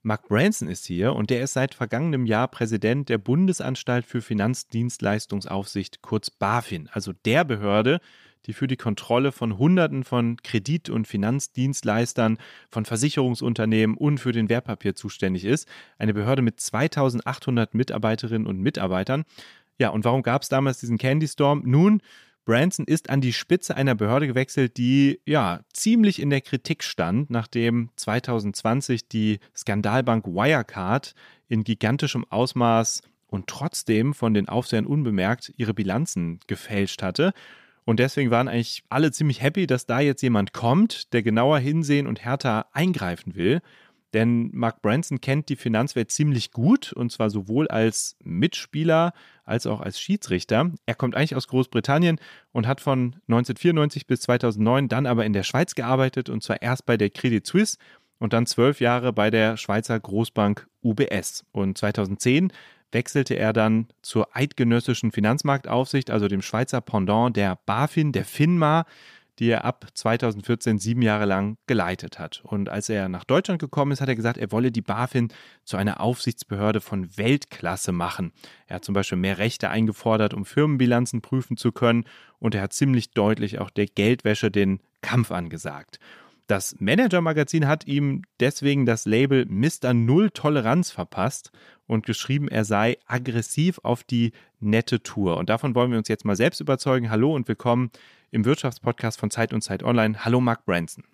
Mark Branson ist hier und der ist seit vergangenem Jahr Präsident der Bundesanstalt für Finanzdienstleistungsaufsicht, kurz BaFin, also der Behörde, die für die Kontrolle von Hunderten von Kredit- und Finanzdienstleistern, von Versicherungsunternehmen und für den Wertpapier zuständig ist. Eine Behörde mit 2800 Mitarbeiterinnen und Mitarbeitern. Ja, und warum gab es damals diesen Candy Storm? Nun, Branson ist an die Spitze einer Behörde gewechselt, die ja ziemlich in der Kritik stand, nachdem 2020 die Skandalbank Wirecard in gigantischem Ausmaß und trotzdem von den Aufsehern unbemerkt ihre Bilanzen gefälscht hatte. Und deswegen waren eigentlich alle ziemlich happy, dass da jetzt jemand kommt, der genauer hinsehen und härter eingreifen will. Denn Mark Branson kennt die Finanzwelt ziemlich gut und zwar sowohl als Mitspieler als auch als Schiedsrichter. Er kommt eigentlich aus Großbritannien und hat von 1994 bis 2009 dann aber in der Schweiz gearbeitet und zwar erst bei der Credit Suisse und dann zwölf Jahre bei der Schweizer Großbank UBS. Und 2010 wechselte er dann zur Eidgenössischen Finanzmarktaufsicht, also dem Schweizer Pendant der BaFin, der FINMA die er ab 2014 sieben Jahre lang geleitet hat. Und als er nach Deutschland gekommen ist, hat er gesagt, er wolle die BaFin zu einer Aufsichtsbehörde von Weltklasse machen. Er hat zum Beispiel mehr Rechte eingefordert, um Firmenbilanzen prüfen zu können. Und er hat ziemlich deutlich auch der Geldwäsche den Kampf angesagt. Das Manager-Magazin hat ihm deswegen das Label Mr. Null Toleranz verpasst und geschrieben, er sei aggressiv auf die nette Tour. Und davon wollen wir uns jetzt mal selbst überzeugen. Hallo und willkommen im Wirtschaftspodcast von Zeit und Zeit Online. Hallo Mark Branson.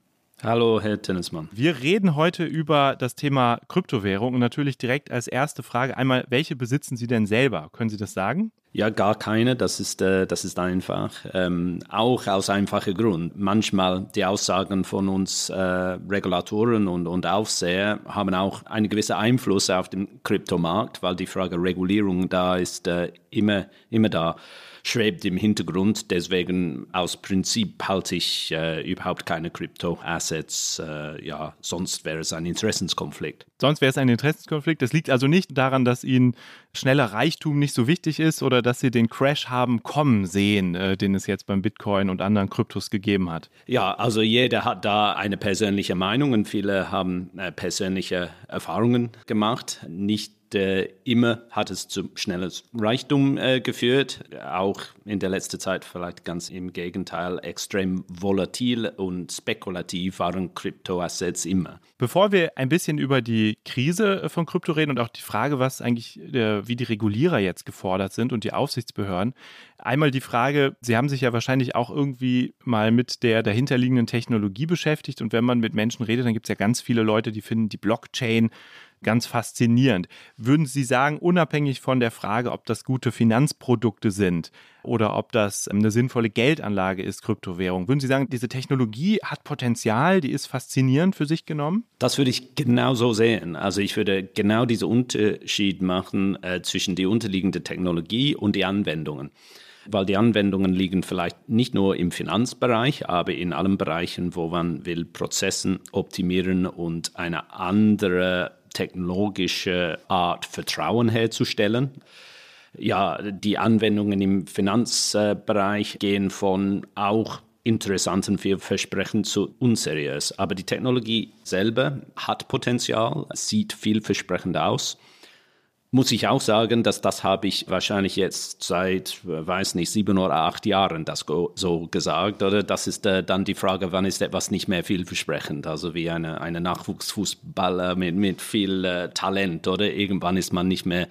Hallo, Herr Tennismann. Wir reden heute über das Thema Kryptowährung und natürlich direkt als erste Frage einmal, welche besitzen Sie denn selber? Können Sie das sagen? Ja, gar keine. Das ist, äh, das ist einfach. Ähm, auch aus einfachem Grund. Manchmal die Aussagen von uns äh, Regulatoren und, und Aufseher haben auch einen gewissen Einfluss auf den Kryptomarkt, weil die Frage Regulierung da ist äh, immer, immer da schwebt im Hintergrund. Deswegen aus Prinzip halte ich äh, überhaupt keine Crypto-Assets. Äh, ja, sonst wäre es ein Interessenskonflikt. Sonst wäre es ein Interessenskonflikt. Das liegt also nicht daran, dass Ihnen schneller Reichtum nicht so wichtig ist oder dass Sie den Crash haben kommen sehen, äh, den es jetzt beim Bitcoin und anderen Kryptos gegeben hat. Ja, also jeder hat da eine persönliche Meinung und viele haben äh, persönliche Erfahrungen gemacht. Nicht äh, immer hat es zu schnelles Reichtum äh, geführt. Auch in der letzten Zeit vielleicht ganz im Gegenteil. Extrem volatil und spekulativ waren Kryptoassets immer. Bevor wir ein bisschen über die Krise von Krypto reden und auch die Frage, was eigentlich, äh, wie die Regulierer jetzt gefordert sind und die Aufsichtsbehörden, einmal die Frage, Sie haben sich ja wahrscheinlich auch irgendwie mal mit der dahinterliegenden Technologie beschäftigt und wenn man mit Menschen redet, dann gibt es ja ganz viele Leute, die finden die Blockchain ganz faszinierend. Würden Sie sagen, unabhängig von der Frage, ob das gute Finanzprodukte sind oder ob das eine sinnvolle Geldanlage ist, Kryptowährung, würden Sie sagen, diese Technologie hat Potenzial, die ist faszinierend für sich genommen? Das würde ich genau so sehen. Also ich würde genau diesen Unterschied machen äh, zwischen die unterliegende Technologie und die Anwendungen weil die Anwendungen liegen vielleicht nicht nur im Finanzbereich, aber in allen Bereichen, wo man will Prozessen optimieren und eine andere technologische Art Vertrauen herzustellen. Ja, die Anwendungen im Finanzbereich gehen von auch interessanten Vielversprechen zu unseriös. Aber die Technologie selber hat Potenzial, sieht vielversprechend aus. Muss ich auch sagen, dass das habe ich wahrscheinlich jetzt seit, weiß nicht, sieben oder acht Jahren das so gesagt. Oder das ist äh, dann die Frage, wann ist etwas nicht mehr vielversprechend? Also wie eine, eine Nachwuchsfußballer mit, mit viel äh, Talent. Oder irgendwann ist man nicht mehr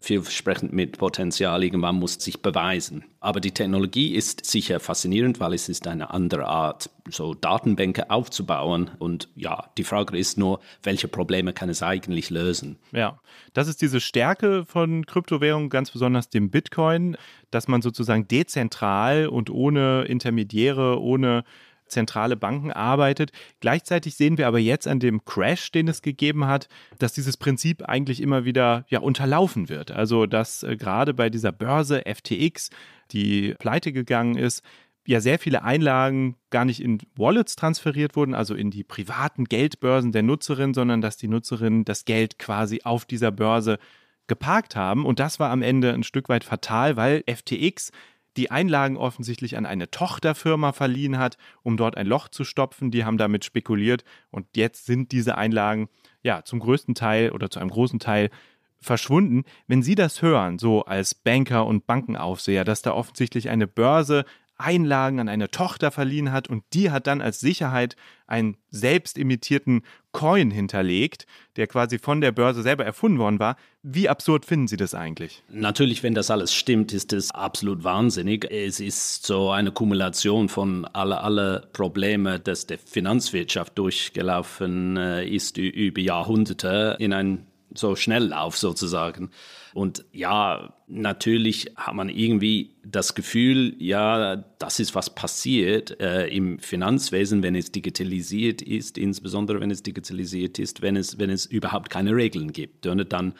vielversprechend mit Potenzial. Irgendwann muss sich beweisen. Aber die Technologie ist sicher faszinierend, weil es ist eine andere Art, so Datenbänke aufzubauen. Und ja, die Frage ist nur, welche Probleme kann es eigentlich lösen? Ja, das ist diese Stärke von Kryptowährungen, ganz besonders dem Bitcoin, dass man sozusagen dezentral und ohne Intermediäre, ohne zentrale Banken arbeitet. Gleichzeitig sehen wir aber jetzt an dem Crash, den es gegeben hat, dass dieses Prinzip eigentlich immer wieder ja, unterlaufen wird. Also dass äh, gerade bei dieser Börse FTX, die pleite gegangen ist, ja sehr viele Einlagen gar nicht in Wallets transferiert wurden, also in die privaten Geldbörsen der Nutzerin, sondern dass die Nutzerinnen das Geld quasi auf dieser Börse geparkt haben. Und das war am Ende ein Stück weit fatal, weil FTX die Einlagen offensichtlich an eine Tochterfirma verliehen hat, um dort ein Loch zu stopfen. Die haben damit spekuliert und jetzt sind diese Einlagen ja zum größten Teil oder zu einem großen Teil verschwunden. Wenn Sie das hören, so als Banker und Bankenaufseher, dass da offensichtlich eine Börse Einlagen an eine Tochter verliehen hat und die hat dann als Sicherheit einen selbst imitierten Coin hinterlegt, der quasi von der Börse selber erfunden worden war. Wie absurd finden Sie das eigentlich? Natürlich, wenn das alles stimmt, ist es absolut wahnsinnig. Es ist so eine Kumulation von alle, alle Probleme, dass der Finanzwirtschaft durchgelaufen äh, ist über Jahrhunderte in ein so Schnelllauf sozusagen. Und ja, natürlich hat man irgendwie das Gefühl, ja, das ist was passiert äh, im Finanzwesen, wenn es digitalisiert ist, insbesondere wenn es digitalisiert ist, wenn es, wenn es überhaupt keine Regeln gibt. Und dann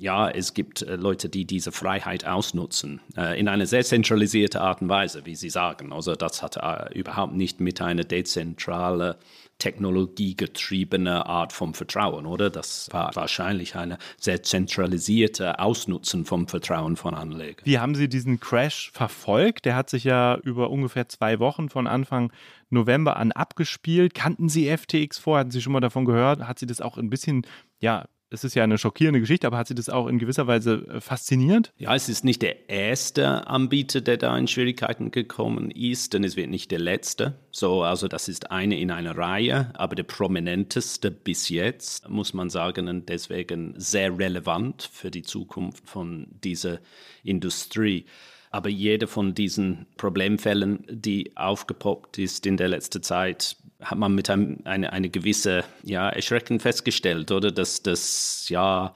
ja, es gibt äh, Leute, die diese Freiheit ausnutzen, äh, in einer sehr zentralisierten Art und Weise, wie Sie sagen. Also das hat äh, überhaupt nicht mit einer dezentralen technologiegetriebene Art vom Vertrauen, oder? Das war wahrscheinlich eine sehr zentralisierte Ausnutzen vom Vertrauen von Anlegern. Wie haben Sie diesen Crash verfolgt? Der hat sich ja über ungefähr zwei Wochen von Anfang November an abgespielt. Kannten Sie FTX vor? Hatten Sie schon mal davon gehört? Hat Sie das auch ein bisschen ja, es ist ja eine schockierende Geschichte, aber hat Sie das auch in gewisser Weise äh, fasziniert? Ja, es ist nicht der erste Anbieter, der da in Schwierigkeiten gekommen ist, denn es wird nicht der letzte. So, also das ist eine in einer Reihe, aber der prominenteste bis jetzt, muss man sagen, und deswegen sehr relevant für die Zukunft von dieser Industrie. Aber jede von diesen Problemfällen, die aufgepoppt ist in der letzten Zeit, hat man mit einem, eine, eine gewisse ja, Erschrecken festgestellt, oder? Dass das, ja,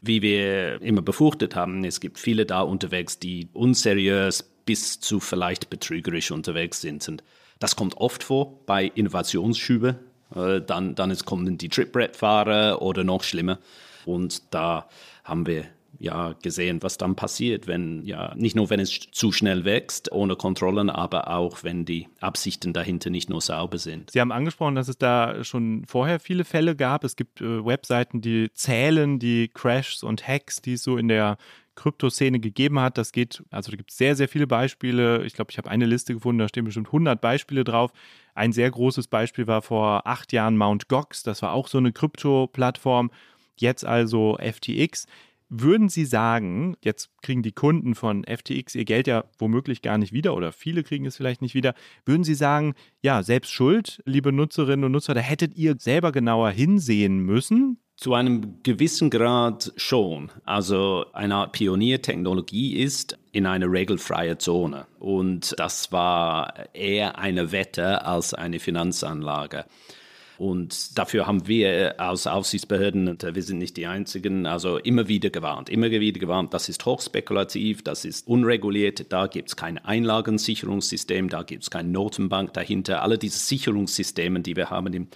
wie wir immer befürchtet haben, es gibt viele da unterwegs, die unseriös bis zu vielleicht betrügerisch unterwegs sind. Und das kommt oft vor bei Innovationsschüben. Äh, dann, dann kommen die Tripbrettfahrer oder noch schlimmer. Und da haben wir ja gesehen, was dann passiert, wenn ja nicht nur wenn es zu schnell wächst, ohne Kontrollen, aber auch wenn die Absichten dahinter nicht nur sauber sind. Sie haben angesprochen, dass es da schon vorher viele Fälle gab. Es gibt äh, Webseiten, die zählen die Crashs und Hacks, die es so in der Kryptoszene gegeben hat. Das geht, also da gibt es sehr, sehr viele Beispiele. Ich glaube, ich habe eine Liste gefunden, da stehen bestimmt 100 Beispiele drauf. Ein sehr großes Beispiel war vor acht Jahren Mt. Gox. Das war auch so eine Krypto-Plattform. Jetzt also FTX. Würden Sie sagen, jetzt kriegen die Kunden von FTX ihr Geld ja womöglich gar nicht wieder oder viele kriegen es vielleicht nicht wieder, würden Sie sagen, ja, selbst schuld, liebe Nutzerinnen und Nutzer, da hättet ihr selber genauer hinsehen müssen? Zu einem gewissen Grad schon. Also eine Art Pioniertechnologie ist in einer regelfreien Zone. Und das war eher eine Wette als eine Finanzanlage. Und dafür haben wir als Aufsichtsbehörden, und wir sind nicht die Einzigen, also immer wieder gewarnt, immer wieder gewarnt, das ist hochspekulativ, das ist unreguliert, da gibt es kein Einlagensicherungssystem, da gibt es keine Notenbank dahinter. Alle diese Sicherungssysteme, die wir haben in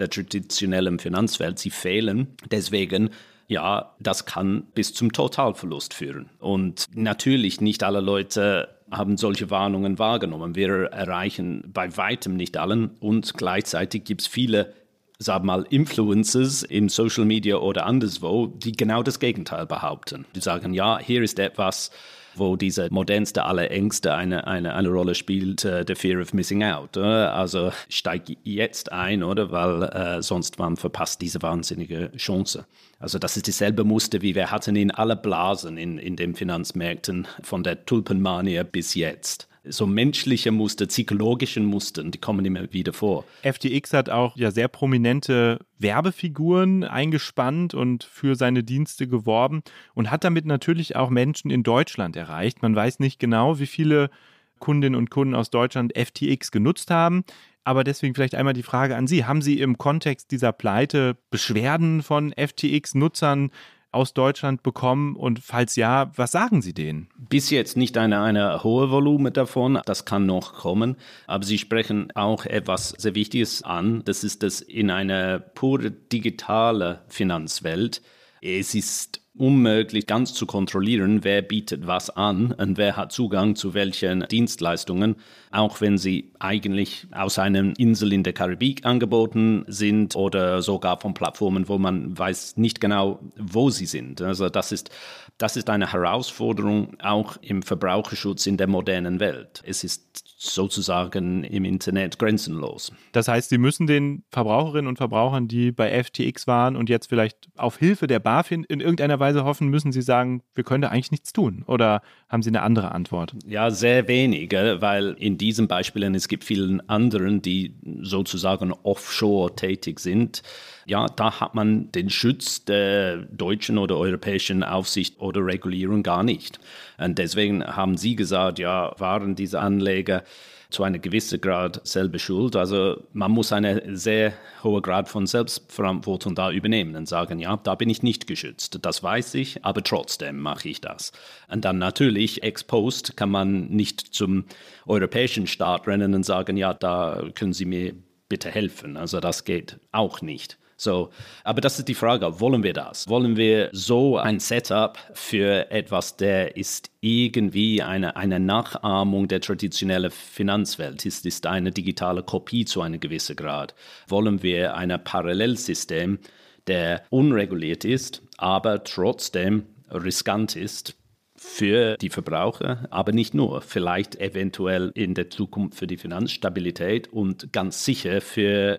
der traditionellen Finanzwelt, sie fehlen. Deswegen ja, das kann bis zum Totalverlust führen. Und natürlich nicht alle Leute haben solche Warnungen wahrgenommen. Wir erreichen bei weitem nicht allen und gleichzeitig gibt es viele sag mal, Influencers in Social Media oder anderswo, die genau das Gegenteil behaupten. Die sagen, ja, hier ist etwas, wo diese modernste aller Ängste eine, eine, eine Rolle spielt, äh, der Fear of Missing Out. Oder? Also steig jetzt ein, oder? Weil äh, sonst man verpasst diese wahnsinnige Chance. Also das ist dieselbe Muster, wie wir hatten in alle Blasen in, in den Finanzmärkten von der Tulpenmanie bis jetzt so menschliche Muster, psychologische Muster, die kommen immer wieder vor. FTX hat auch ja sehr prominente Werbefiguren eingespannt und für seine Dienste geworben und hat damit natürlich auch Menschen in Deutschland erreicht. Man weiß nicht genau, wie viele Kundinnen und Kunden aus Deutschland FTX genutzt haben. Aber deswegen vielleicht einmal die Frage an Sie. Haben Sie im Kontext dieser Pleite Beschwerden von FTX-Nutzern aus Deutschland bekommen? Und falls ja, was sagen Sie denen? Bis jetzt nicht eine, eine hohe Volumen davon, das kann noch kommen. Aber Sie sprechen auch etwas sehr Wichtiges an. Das ist das in einer pure digitale Finanzwelt. Es ist unmöglich ganz zu kontrollieren, wer bietet was an und wer hat Zugang zu welchen Dienstleistungen, auch wenn sie eigentlich aus einer Insel in der Karibik angeboten sind oder sogar von Plattformen, wo man weiß nicht genau, wo sie sind. Also das ist, das ist eine Herausforderung auch im Verbraucherschutz in der modernen Welt. Es ist sozusagen im Internet grenzenlos. Das heißt, Sie müssen den Verbraucherinnen und Verbrauchern, die bei FTX waren und jetzt vielleicht auf Hilfe der BaFin in irgendeiner Weise hoffen, müssen Sie sagen, wir können da eigentlich nichts tun? Oder haben Sie eine andere Antwort? Ja, sehr wenige, weil in diesen Beispielen es gibt vielen anderen, die sozusagen offshore tätig sind. Ja, da hat man den Schutz der deutschen oder europäischen Aufsicht oder Regulierung gar nicht. Und deswegen haben Sie gesagt, ja, waren diese Anleger zu einem gewissen Grad selber schuld. Also man muss einen sehr hohen Grad von Selbstverantwortung da übernehmen und sagen, ja, da bin ich nicht geschützt. Das weiß ich, aber trotzdem mache ich das. Und dann natürlich ex post kann man nicht zum europäischen Staat rennen und sagen, ja, da können Sie mir bitte helfen. Also das geht auch nicht. So, aber das ist die Frage, wollen wir das? Wollen wir so ein Setup für etwas, der ist irgendwie eine, eine Nachahmung der traditionellen Finanzwelt, ist, ist eine digitale Kopie zu einem gewissen Grad? Wollen wir ein Parallelsystem, der unreguliert ist, aber trotzdem riskant ist, für die Verbraucher, aber nicht nur, vielleicht eventuell in der Zukunft für die Finanzstabilität und ganz sicher für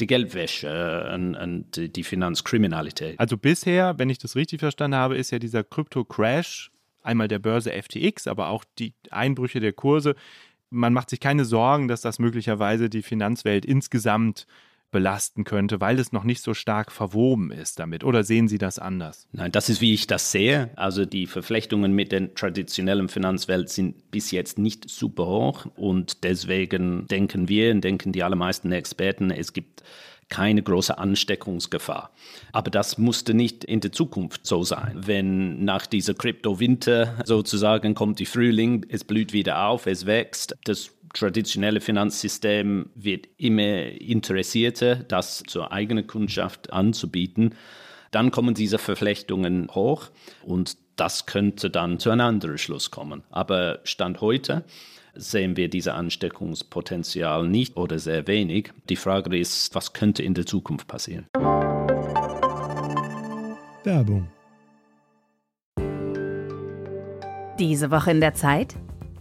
die Geldwäsche und, und die Finanzkriminalität. Also bisher, wenn ich das richtig verstanden habe, ist ja dieser Krypto-Crash einmal der Börse FTX, aber auch die Einbrüche der Kurse. Man macht sich keine Sorgen, dass das möglicherweise die Finanzwelt insgesamt belasten könnte, weil es noch nicht so stark verwoben ist damit. Oder sehen Sie das anders? Nein, das ist, wie ich das sehe. Also die Verflechtungen mit der traditionellen Finanzwelt sind bis jetzt nicht super hoch und deswegen denken wir und denken die allermeisten Experten, es gibt keine große Ansteckungsgefahr. Aber das musste nicht in der Zukunft so sein. Wenn nach dieser Kryptowinter sozusagen kommt die Frühling, es blüht wieder auf, es wächst, das traditionelle Finanzsystem wird immer interessierter, das zur eigenen Kundschaft anzubieten. Dann kommen diese Verflechtungen hoch und das könnte dann zu einem anderen Schluss kommen. Aber Stand heute sehen wir dieses Ansteckungspotenzial nicht oder sehr wenig. Die Frage ist, was könnte in der Zukunft passieren? Werbung. Diese Woche in der Zeit?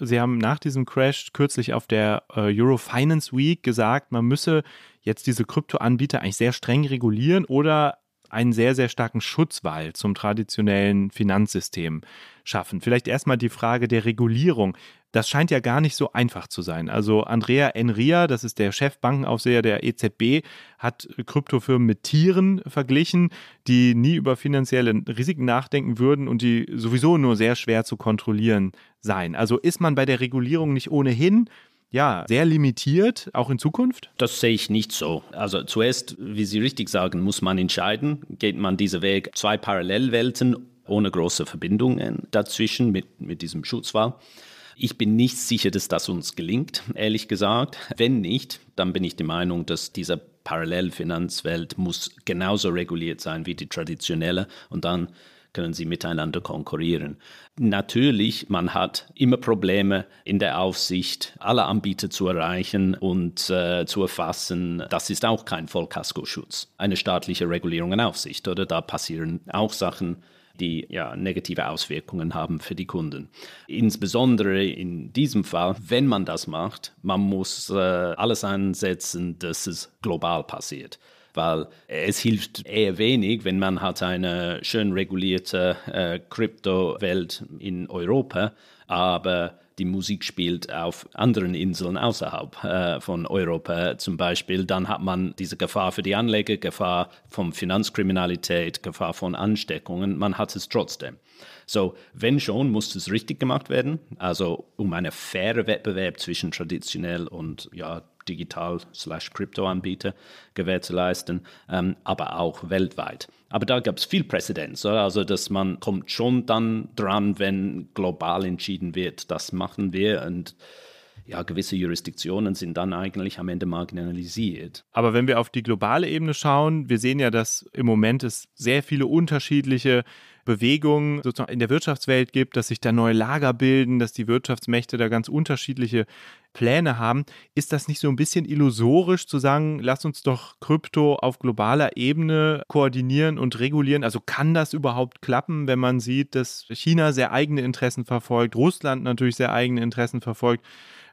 Sie haben nach diesem Crash kürzlich auf der äh, Euro Finance Week gesagt, man müsse jetzt diese Kryptoanbieter eigentlich sehr streng regulieren oder einen sehr, sehr starken Schutzwall zum traditionellen Finanzsystem schaffen. Vielleicht erstmal die Frage der Regulierung. Das scheint ja gar nicht so einfach zu sein. Also Andrea Enria, das ist der Chefbankenaufseher der EZB, hat Kryptofirmen mit Tieren verglichen, die nie über finanzielle Risiken nachdenken würden und die sowieso nur sehr schwer zu kontrollieren seien. Also ist man bei der Regulierung nicht ohnehin ja, sehr limitiert, auch in Zukunft? Das sehe ich nicht so. Also zuerst, wie Sie richtig sagen, muss man entscheiden, geht man diesen Weg zwei Parallelwelten ohne große Verbindungen dazwischen mit, mit diesem Schutzwall. Ich bin nicht sicher, dass das uns gelingt, ehrlich gesagt. Wenn nicht, dann bin ich der Meinung, dass diese Parallelfinanzwelt muss genauso reguliert sein wie die traditionelle und dann können sie miteinander konkurrieren. Natürlich, man hat immer Probleme in der Aufsicht, alle Anbieter zu erreichen und äh, zu erfassen. Das ist auch kein Vollkaskoschutz, eine staatliche Regulierung und Aufsicht, oder? Da passieren auch Sachen, die ja negative Auswirkungen haben für die Kunden. Insbesondere in diesem Fall, wenn man das macht, man muss äh, alles einsetzen, dass es global passiert weil es hilft eher wenig, wenn man hat eine schön regulierte äh, Kryptowelt in Europa, aber die Musik spielt auf anderen Inseln außerhalb äh, von Europa zum Beispiel, dann hat man diese Gefahr für die Anleger, Gefahr von Finanzkriminalität, Gefahr von Ansteckungen. Man hat es trotzdem. So, wenn schon, muss es richtig gemacht werden. Also um einen fairen Wettbewerb zwischen traditionell und ja, Digital-Crypto-Anbieter Gewähr zu leisten, ähm, aber auch weltweit. Aber da gab es viel Präzedenz, oder? also dass man kommt schon dann dran, wenn global entschieden wird, das machen wir und ja, gewisse Jurisdiktionen sind dann eigentlich am Ende marginalisiert. Aber wenn wir auf die globale Ebene schauen, wir sehen ja, dass im Moment es sehr viele unterschiedliche Bewegungen sozusagen in der Wirtschaftswelt gibt, dass sich da neue Lager bilden, dass die Wirtschaftsmächte da ganz unterschiedliche Pläne haben. Ist das nicht so ein bisschen illusorisch zu sagen, lass uns doch Krypto auf globaler Ebene koordinieren und regulieren? Also kann das überhaupt klappen, wenn man sieht, dass China sehr eigene Interessen verfolgt, Russland natürlich sehr eigene Interessen verfolgt?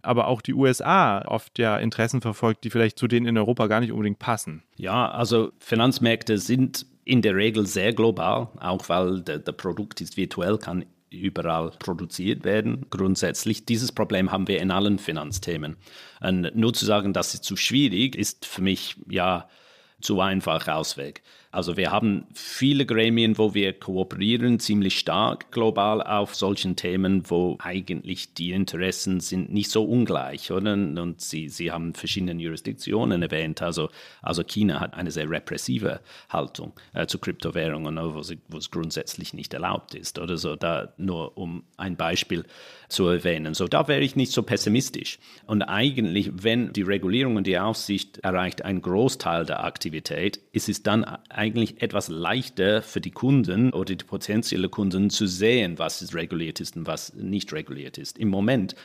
Aber auch die USA oft ja Interessen verfolgt, die vielleicht zu denen in Europa gar nicht unbedingt passen. Ja, also Finanzmärkte sind in der Regel sehr global, auch weil der, der Produkt ist virtuell, kann überall produziert werden. Grundsätzlich, dieses Problem haben wir in allen Finanzthemen. Und nur zu sagen, das ist zu schwierig, ist für mich ja zu einfach Ausweg. Also wir haben viele Gremien, wo wir kooperieren, ziemlich stark global auf solchen Themen, wo eigentlich die Interessen sind nicht so ungleich, oder? Und Sie, Sie haben verschiedene Jurisdiktionen erwähnt. Also, also China hat eine sehr repressive Haltung äh, zu Kryptowährungen, wo, es grundsätzlich nicht erlaubt ist, oder so. Da nur um ein Beispiel zu erwähnen. So, da wäre ich nicht so pessimistisch. Und eigentlich, wenn die Regulierung und die Aufsicht erreicht einen Großteil der Aktivität, ist es dann eigentlich etwas leichter für die Kunden oder die potenziellen Kunden zu sehen, was reguliert ist und was nicht reguliert ist. Im Moment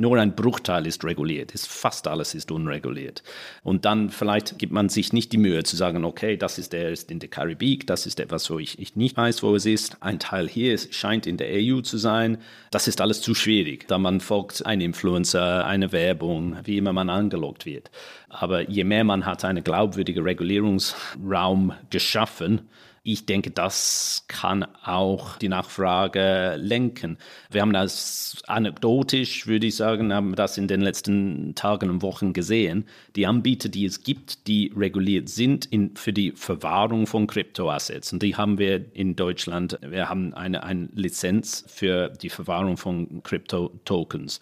nur ein Bruchteil ist reguliert, ist fast alles ist unreguliert. Und dann vielleicht gibt man sich nicht die Mühe zu sagen, okay, das ist der ist in der Karibik, das ist etwas, wo ich, ich nicht weiß, wo es ist. Ein Teil hier scheint in der EU zu sein. Das ist alles zu schwierig, da man folgt ein Influencer, eine Werbung, wie immer man angelockt wird. Aber je mehr man hat einen glaubwürdigen Regulierungsraum geschaffen, ich denke, das kann auch die Nachfrage lenken. Wir haben das anekdotisch, würde ich sagen, haben das in den letzten Tagen und Wochen gesehen. Die Anbieter, die es gibt, die reguliert sind in, für die Verwahrung von Kryptoassets. Und die haben wir in Deutschland. Wir haben eine, eine Lizenz für die Verwahrung von Krypto-Tokens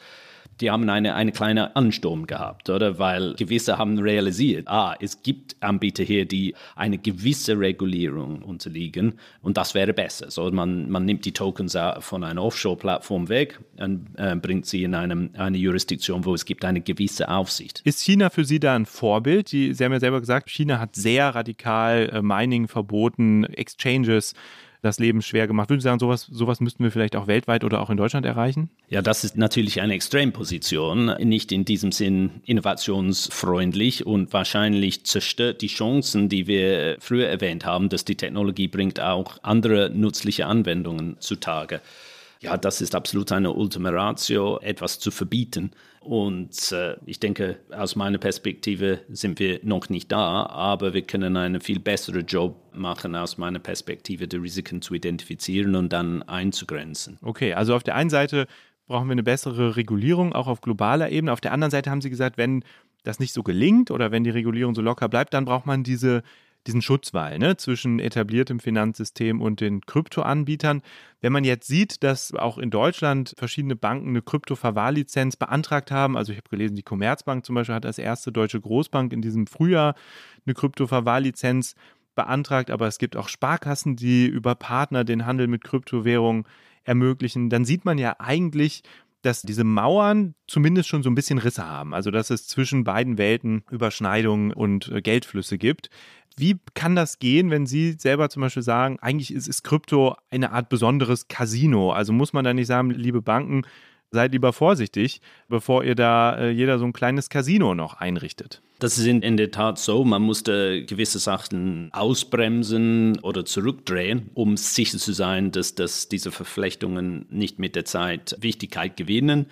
die haben eine, eine kleine Ansturm gehabt, oder? Weil gewisse haben realisiert, ah, es gibt Anbieter hier, die eine gewisse Regulierung unterliegen und das wäre besser. So, man, man nimmt die Tokens von einer Offshore-Plattform weg und äh, bringt sie in einem, eine Jurisdiktion, wo es gibt eine gewisse Aufsicht. Ist China für Sie da ein Vorbild? Die, sie haben ja selber gesagt, China hat sehr radikal äh, Mining verboten, Exchanges das Leben schwer gemacht. Würden Sie sagen, sowas, sowas müssten wir vielleicht auch weltweit oder auch in Deutschland erreichen? Ja, das ist natürlich eine Extremposition, nicht in diesem Sinn innovationsfreundlich und wahrscheinlich zerstört die Chancen, die wir früher erwähnt haben, dass die Technologie bringt auch andere nützliche Anwendungen zutage. Ja, das ist absolut eine Ultima Ratio, etwas zu verbieten. Und äh, ich denke, aus meiner Perspektive sind wir noch nicht da, aber wir können einen viel besseren Job machen, aus meiner Perspektive die Risiken zu identifizieren und dann einzugrenzen. Okay, also auf der einen Seite brauchen wir eine bessere Regulierung, auch auf globaler Ebene. Auf der anderen Seite haben Sie gesagt, wenn das nicht so gelingt oder wenn die Regulierung so locker bleibt, dann braucht man diese diesen Schutzwall ne, zwischen etabliertem Finanzsystem und den Kryptoanbietern. Wenn man jetzt sieht, dass auch in Deutschland verschiedene Banken eine Krypto-Verwahrlizenz beantragt haben, also ich habe gelesen, die Commerzbank zum Beispiel hat als erste deutsche Großbank in diesem Frühjahr eine Krypto-Verwahrlizenz beantragt, aber es gibt auch Sparkassen, die über Partner den Handel mit Kryptowährungen ermöglichen, dann sieht man ja eigentlich, dass diese Mauern zumindest schon so ein bisschen Risse haben. Also dass es zwischen beiden Welten Überschneidungen und äh, Geldflüsse gibt. Wie kann das gehen, wenn Sie selber zum Beispiel sagen, eigentlich ist, ist Krypto eine Art besonderes Casino? Also muss man da nicht sagen, liebe Banken, seid lieber vorsichtig, bevor ihr da äh, jeder so ein kleines Casino noch einrichtet. Das ist in, der Tat so. Man musste gewisse Sachen ausbremsen oder zurückdrehen, um sicher zu sein, dass, dass diese Verflechtungen nicht mit der Zeit Wichtigkeit gewinnen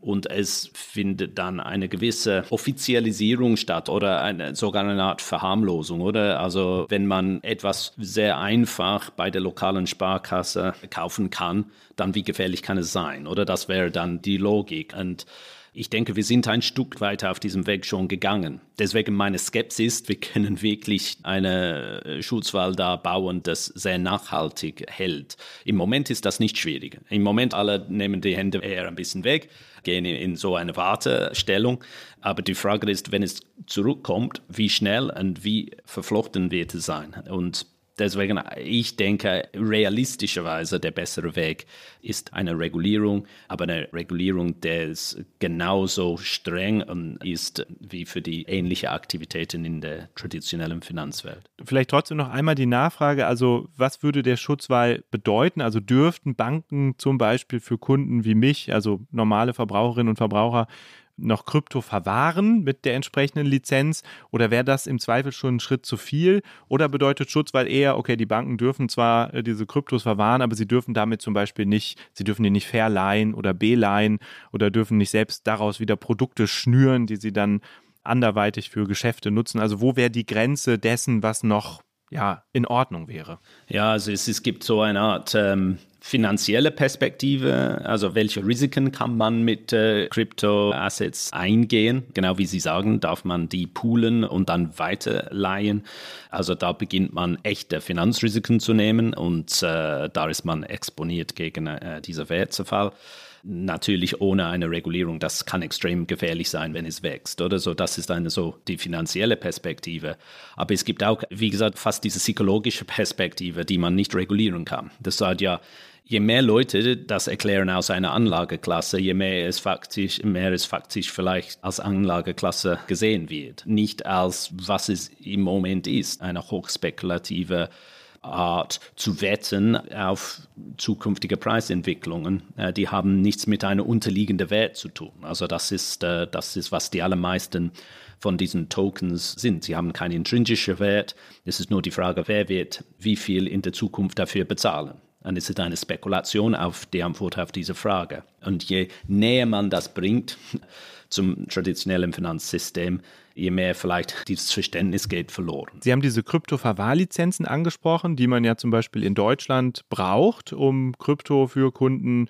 und es findet dann eine gewisse Offizialisierung statt oder eine, sogar eine Art Verharmlosung, oder? Also wenn man etwas sehr einfach bei der lokalen Sparkasse kaufen kann, dann wie gefährlich kann es sein, oder? Das wäre dann die Logik und ich denke, wir sind ein Stück weiter auf diesem Weg schon gegangen. Deswegen meine Skepsis, wir können wirklich eine äh, Schutzwall da bauen, das sehr nachhaltig hält. Im Moment ist das nicht schwierig. Im Moment alle nehmen die Hände eher ein bisschen weg, gehen in so eine Wartestellung. Aber die Frage ist, wenn es zurückkommt, wie schnell und wie verflochten wird es sein? Und Deswegen, ich denke, realistischerweise der bessere Weg ist eine Regulierung, aber eine Regulierung, der genauso streng ist wie für die ähnlichen Aktivitäten in der traditionellen Finanzwelt. Vielleicht trotzdem noch einmal die Nachfrage, also was würde der Schutzwahl bedeuten? Also dürften Banken zum Beispiel für Kunden wie mich, also normale Verbraucherinnen und Verbraucher, noch Krypto verwahren mit der entsprechenden Lizenz oder wäre das im Zweifel schon ein Schritt zu viel oder bedeutet Schutzwall eher, okay, die Banken dürfen zwar äh, diese Kryptos verwahren, aber sie dürfen damit zum Beispiel nicht, sie dürfen die nicht verleihen oder beleihen oder dürfen nicht selbst daraus wieder Produkte schnüren, die sie dann anderweitig für Geschäfte nutzen. Also wo wäre die Grenze dessen, was noch ja, in Ordnung wäre? Ja, also es, es gibt so eine Art ähm, finanzielle Perspektive, also welche Risiken kann man mit äh, Crypto-Assets eingehen? Genau wie Sie sagen, darf man die poolen und dann weiterleihen. Also da beginnt man echte Finanzrisiken zu nehmen und äh, da ist man exponiert gegen äh, diesen Wertzerfall. Natürlich ohne eine Regulierung, das kann extrem gefährlich sein, wenn es wächst, oder so. Das ist eine so die finanzielle Perspektive. Aber es gibt auch, wie gesagt, fast diese psychologische Perspektive, die man nicht regulieren kann. Das sagt ja, je mehr Leute das erklären aus einer Anlageklasse, je mehr es faktisch, mehr es faktisch vielleicht als Anlageklasse gesehen wird. Nicht als was es im Moment ist, eine hochspekulative Art zu wetten auf zukünftige Preisentwicklungen. Äh, die haben nichts mit einer unterliegenden Wert zu tun. Also das ist, äh, das ist, was die allermeisten von diesen Tokens sind. Sie haben keinen intrinsischen Wert. Es ist nur die Frage, wer wird wie viel in der Zukunft dafür bezahlen. Und es ist eine Spekulation auf die Antwort auf diese Frage. Und je näher man das bringt zum traditionellen Finanzsystem, je mehr vielleicht dieses Verständnis geht verloren. Sie haben diese Krypto-Verwahrlizenzen angesprochen, die man ja zum Beispiel in Deutschland braucht, um Krypto für Kunden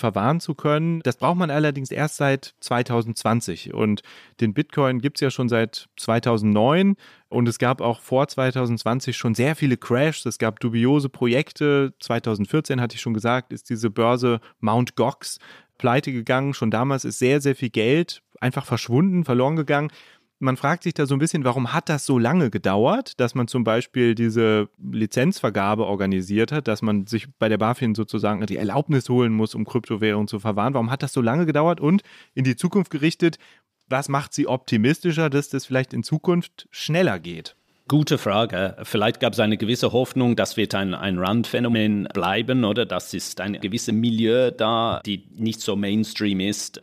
verwahren zu können. Das braucht man allerdings erst seit 2020 und den Bitcoin gibt es ja schon seit 2009 und es gab auch vor 2020 schon sehr viele Crashs, es gab dubiose Projekte. 2014 hatte ich schon gesagt, ist diese Börse Mount Gox pleite gegangen. Schon damals ist sehr, sehr viel Geld einfach verschwunden, verloren gegangen man fragt sich da so ein bisschen, warum hat das so lange gedauert, dass man zum Beispiel diese Lizenzvergabe organisiert hat, dass man sich bei der BaFin sozusagen die Erlaubnis holen muss, um Kryptowährungen zu verwahren. Warum hat das so lange gedauert? Und in die Zukunft gerichtet, was macht sie optimistischer, dass das vielleicht in Zukunft schneller geht? Gute Frage. Vielleicht gab es eine gewisse Hoffnung, das wird ein, ein Randphänomen bleiben, oder? Das ist ein gewisses Milieu da, die nicht so Mainstream ist.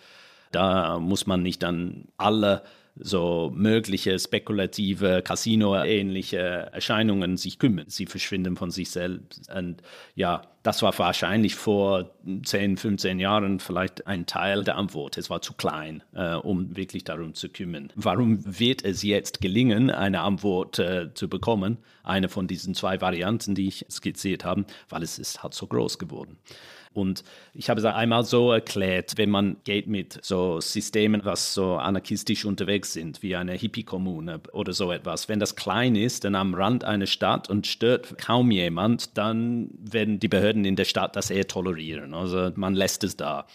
Da muss man nicht an alle so mögliche spekulative Casino-ähnliche Erscheinungen sich kümmern. Sie verschwinden von sich selbst. Und ja, das war wahrscheinlich vor 10, 15 Jahren vielleicht ein Teil der Antwort. Es war zu klein, äh, um wirklich darum zu kümmern. Warum wird es jetzt gelingen, eine Antwort äh, zu bekommen? Eine von diesen zwei Varianten, die ich skizziert habe, weil es ist halt so groß geworden. Und ich habe es einmal so erklärt, wenn man geht mit so Systemen, was so anarchistisch unterwegs sind, wie eine Hippie-Kommune oder so etwas, wenn das klein ist, dann am Rand einer Stadt und stört kaum jemand, dann werden die Behörden in der Stadt das eher tolerieren. Also man lässt es da.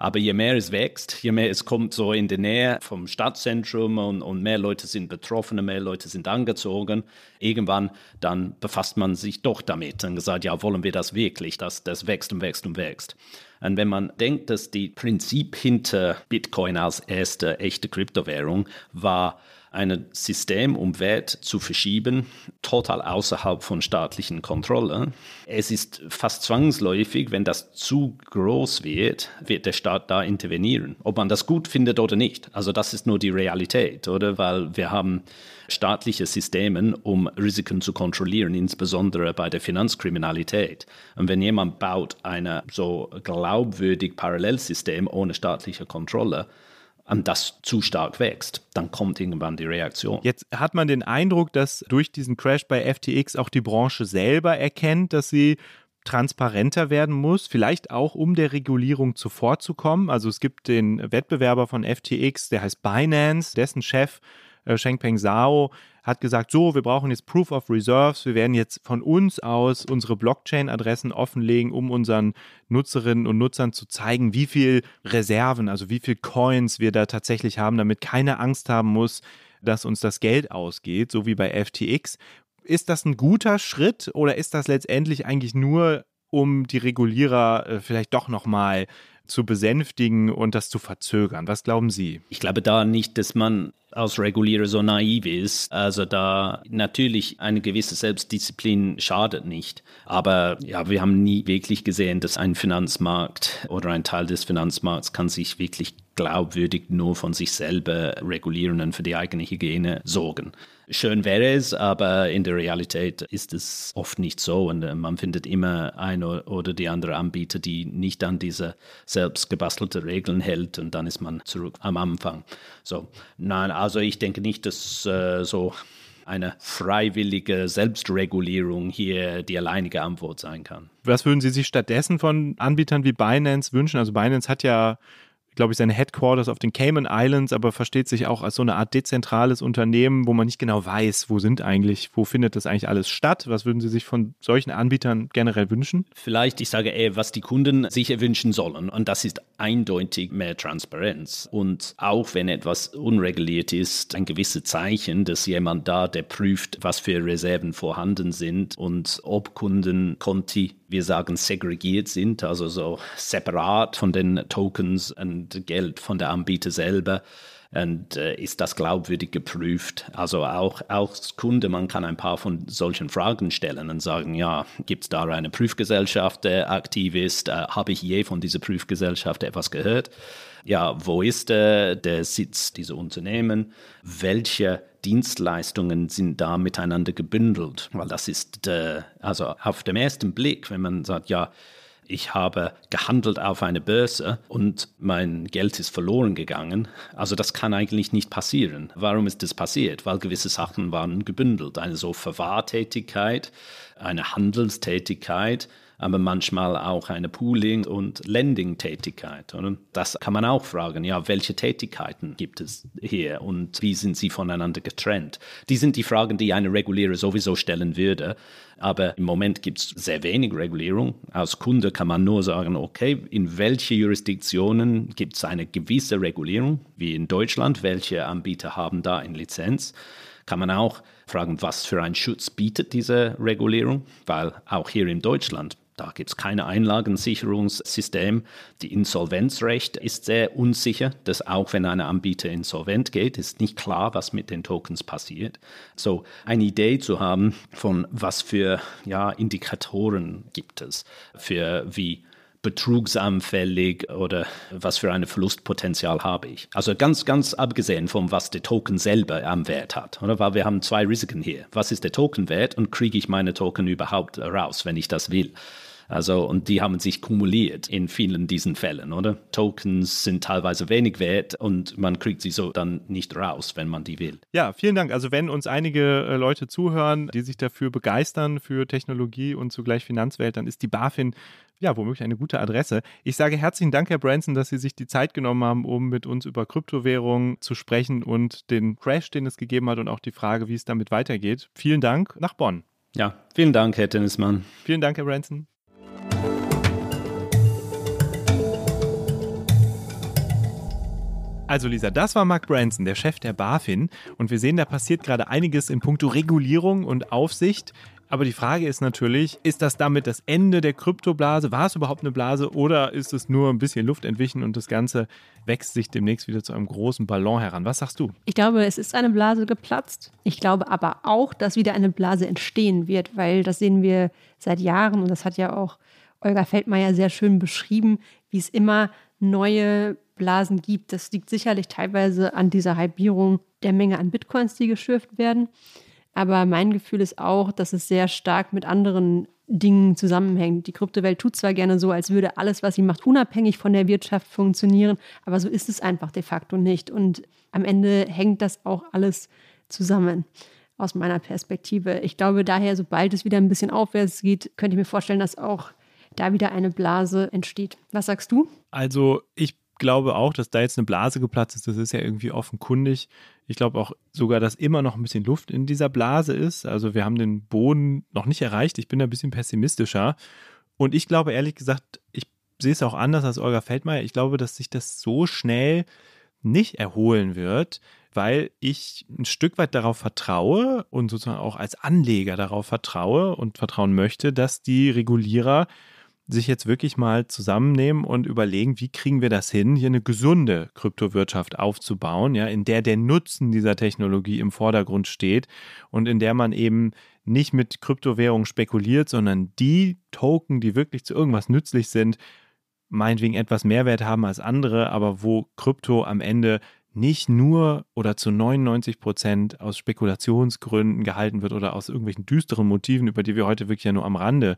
Aber je mehr es wächst, je mehr es kommt so in die Nähe vom Stadtzentrum und, und mehr Leute sind betroffen, mehr Leute sind angezogen, irgendwann dann befasst man sich doch damit und gesagt, ja, wollen wir das wirklich? Das, das wächst und wächst und wächst. Und wenn man denkt, dass die Prinzip hinter Bitcoin als erste echte Kryptowährung war, ein System, um Wert zu verschieben, total außerhalb von staatlichen Kontrolle. Es ist fast zwangsläufig, wenn das zu groß wird, wird der Staat da intervenieren. Ob man das gut findet oder nicht. Also das ist nur die Realität, oder? Weil wir haben staatliche Systeme, um Risiken zu kontrollieren, insbesondere bei der Finanzkriminalität. Und wenn jemand baut ein so glaubwürdig Parallelsystem ohne staatliche Kontrolle, und das zu stark wächst, dann kommt irgendwann die Reaktion. Jetzt hat man den Eindruck, dass durch diesen Crash bei FTX auch die Branche selber erkennt, dass sie transparenter werden muss, vielleicht auch um der Regulierung zuvorzukommen. Also es gibt den Wettbewerber von FTX, der heißt Binance, dessen Chef äh, Shengpeng Zhao hat gesagt, so, wir brauchen jetzt Proof of Reserves, wir werden jetzt von uns aus unsere Blockchain-Adressen offenlegen, um unseren Nutzerinnen und Nutzern zu zeigen, wie viel Reserven, also wie viel Coins wir da tatsächlich haben, damit keine Angst haben muss, dass uns das Geld ausgeht, so wie bei FTX. Ist das ein guter Schritt oder ist das letztendlich eigentlich nur, um die Regulierer äh, vielleicht doch nochmal zu besänftigen und das zu verzögern? Was glauben Sie? Ich glaube da nicht, dass man als Regulierer so naiv ist. Also da natürlich eine gewisse Selbstdisziplin schadet nicht. Aber ja, wir haben nie wirklich gesehen, dass ein Finanzmarkt oder ein Teil des Finanzmarkts kann sich wirklich glaubwürdig nur von sich selber regulieren und für die eigene Hygiene sorgen. Schön wäre es, aber in der Realität ist es oft nicht so und äh, man findet immer ein oder die andere Anbieter, die nicht an diese selbst gebastelte Regeln hält und dann ist man zurück am Anfang. So, nein, also ich denke nicht, dass äh, so eine freiwillige Selbstregulierung hier die alleinige Antwort sein kann. Was würden Sie sich stattdessen von Anbietern wie Binance wünschen? Also Binance hat ja glaube ich, seine Headquarters auf den Cayman Islands, aber versteht sich auch als so eine Art dezentrales Unternehmen, wo man nicht genau weiß, wo sind eigentlich, wo findet das eigentlich alles statt? Was würden Sie sich von solchen Anbietern generell wünschen? Vielleicht, ich sage eher, was die Kunden sich erwünschen sollen. Und das ist eindeutig mehr Transparenz. Und auch wenn etwas unreguliert ist, ein gewisses Zeichen, dass jemand da, der prüft, was für Reserven vorhanden sind und ob Kunden Conti wir sagen, segregiert sind, also so separat von den Tokens und Geld von der Anbieter selber. Und äh, ist das glaubwürdig geprüft? Also auch als Kunde, man kann ein paar von solchen Fragen stellen und sagen, ja, gibt es da eine Prüfgesellschaft, der aktiv ist? Äh, Habe ich je von dieser Prüfgesellschaft etwas gehört? Ja, wo ist äh, der Sitz dieser Unternehmen? Welche Dienstleistungen sind da miteinander gebündelt? Weil das ist, äh, also auf dem ersten Blick, wenn man sagt, ja, ich habe gehandelt auf eine Börse und mein Geld ist verloren gegangen. Also das kann eigentlich nicht passieren. Warum ist das passiert? Weil gewisse Sachen waren gebündelt. Eine so Verwahrtätigkeit, eine Handelstätigkeit, aber manchmal auch eine Pooling- und Lending-Tätigkeit. Das kann man auch fragen, ja, welche Tätigkeiten gibt es hier und wie sind sie voneinander getrennt? Die sind die Fragen, die eine Regulierer sowieso stellen würde. Aber im Moment gibt es sehr wenig Regulierung. Als Kunde kann man nur sagen, okay, in welche Jurisdiktionen gibt es eine gewisse Regulierung, wie in Deutschland, welche Anbieter haben da eine Lizenz? Kann man auch fragen, was für einen Schutz bietet diese Regulierung, weil auch hier in Deutschland da gibt es kein Einlagensicherungssystem. Die Insolvenzrecht ist sehr unsicher, dass auch wenn ein Anbieter insolvent geht, ist nicht klar, was mit den Tokens passiert. So eine Idee zu haben von was für ja, Indikatoren gibt es für wie betrugsanfällig oder was für ein Verlustpotenzial habe ich. Also ganz, ganz abgesehen von was der Token selber am Wert hat, oder? Weil wir haben zwei Risiken hier. Was ist der Tokenwert und kriege ich meine Token überhaupt raus, wenn ich das will? Also, und die haben sich kumuliert in vielen diesen Fällen, oder? Tokens sind teilweise wenig wert und man kriegt sie so dann nicht raus, wenn man die will. Ja, vielen Dank. Also, wenn uns einige äh, Leute zuhören, die sich dafür begeistern, für Technologie und zugleich Finanzwelt, dann ist die BaFin ja, womöglich eine gute Adresse. Ich sage herzlichen Dank, Herr Branson, dass Sie sich die Zeit genommen haben, um mit uns über Kryptowährungen zu sprechen und den Crash, den es gegeben hat und auch die Frage, wie es damit weitergeht. Vielen Dank nach Bonn. Ja, vielen Dank, Herr Tennismann. Vielen Dank, Herr Branson. Also Lisa, das war Mark Branson, der Chef der BaFin. Und wir sehen, da passiert gerade einiges in puncto Regulierung und Aufsicht. Aber die Frage ist natürlich, ist das damit das Ende der Kryptoblase? War es überhaupt eine Blase oder ist es nur ein bisschen Luft entwichen und das Ganze wächst sich demnächst wieder zu einem großen Ballon heran? Was sagst du? Ich glaube, es ist eine Blase geplatzt. Ich glaube aber auch, dass wieder eine Blase entstehen wird, weil das sehen wir seit Jahren und das hat ja auch Olga Feldmeier sehr schön beschrieben, wie es immer neue Blasen gibt. Das liegt sicherlich teilweise an dieser Halbierung der Menge an Bitcoins, die geschürft werden. Aber mein Gefühl ist auch, dass es sehr stark mit anderen Dingen zusammenhängt. Die Kryptowelt tut zwar gerne so, als würde alles, was sie macht, unabhängig von der Wirtschaft funktionieren, aber so ist es einfach de facto nicht. Und am Ende hängt das auch alles zusammen aus meiner Perspektive. Ich glaube daher, sobald es wieder ein bisschen aufwärts geht, könnte ich mir vorstellen, dass auch da wieder eine Blase entsteht. Was sagst du? Also ich glaube auch, dass da jetzt eine Blase geplatzt ist. Das ist ja irgendwie offenkundig. Ich glaube auch sogar, dass immer noch ein bisschen Luft in dieser Blase ist. Also wir haben den Boden noch nicht erreicht. Ich bin da ein bisschen pessimistischer. Und ich glaube ehrlich gesagt, ich sehe es auch anders als Olga Feldmeier. Ich glaube, dass sich das so schnell nicht erholen wird, weil ich ein Stück weit darauf vertraue und sozusagen auch als Anleger darauf vertraue und vertrauen möchte, dass die Regulierer sich jetzt wirklich mal zusammennehmen und überlegen, wie kriegen wir das hin, hier eine gesunde Kryptowirtschaft aufzubauen, ja, in der der Nutzen dieser Technologie im Vordergrund steht und in der man eben nicht mit Kryptowährungen spekuliert, sondern die Token, die wirklich zu irgendwas nützlich sind, meinetwegen etwas Mehrwert haben als andere, aber wo Krypto am Ende nicht nur oder zu 99 Prozent aus Spekulationsgründen gehalten wird oder aus irgendwelchen düsteren Motiven, über die wir heute wirklich ja nur am Rande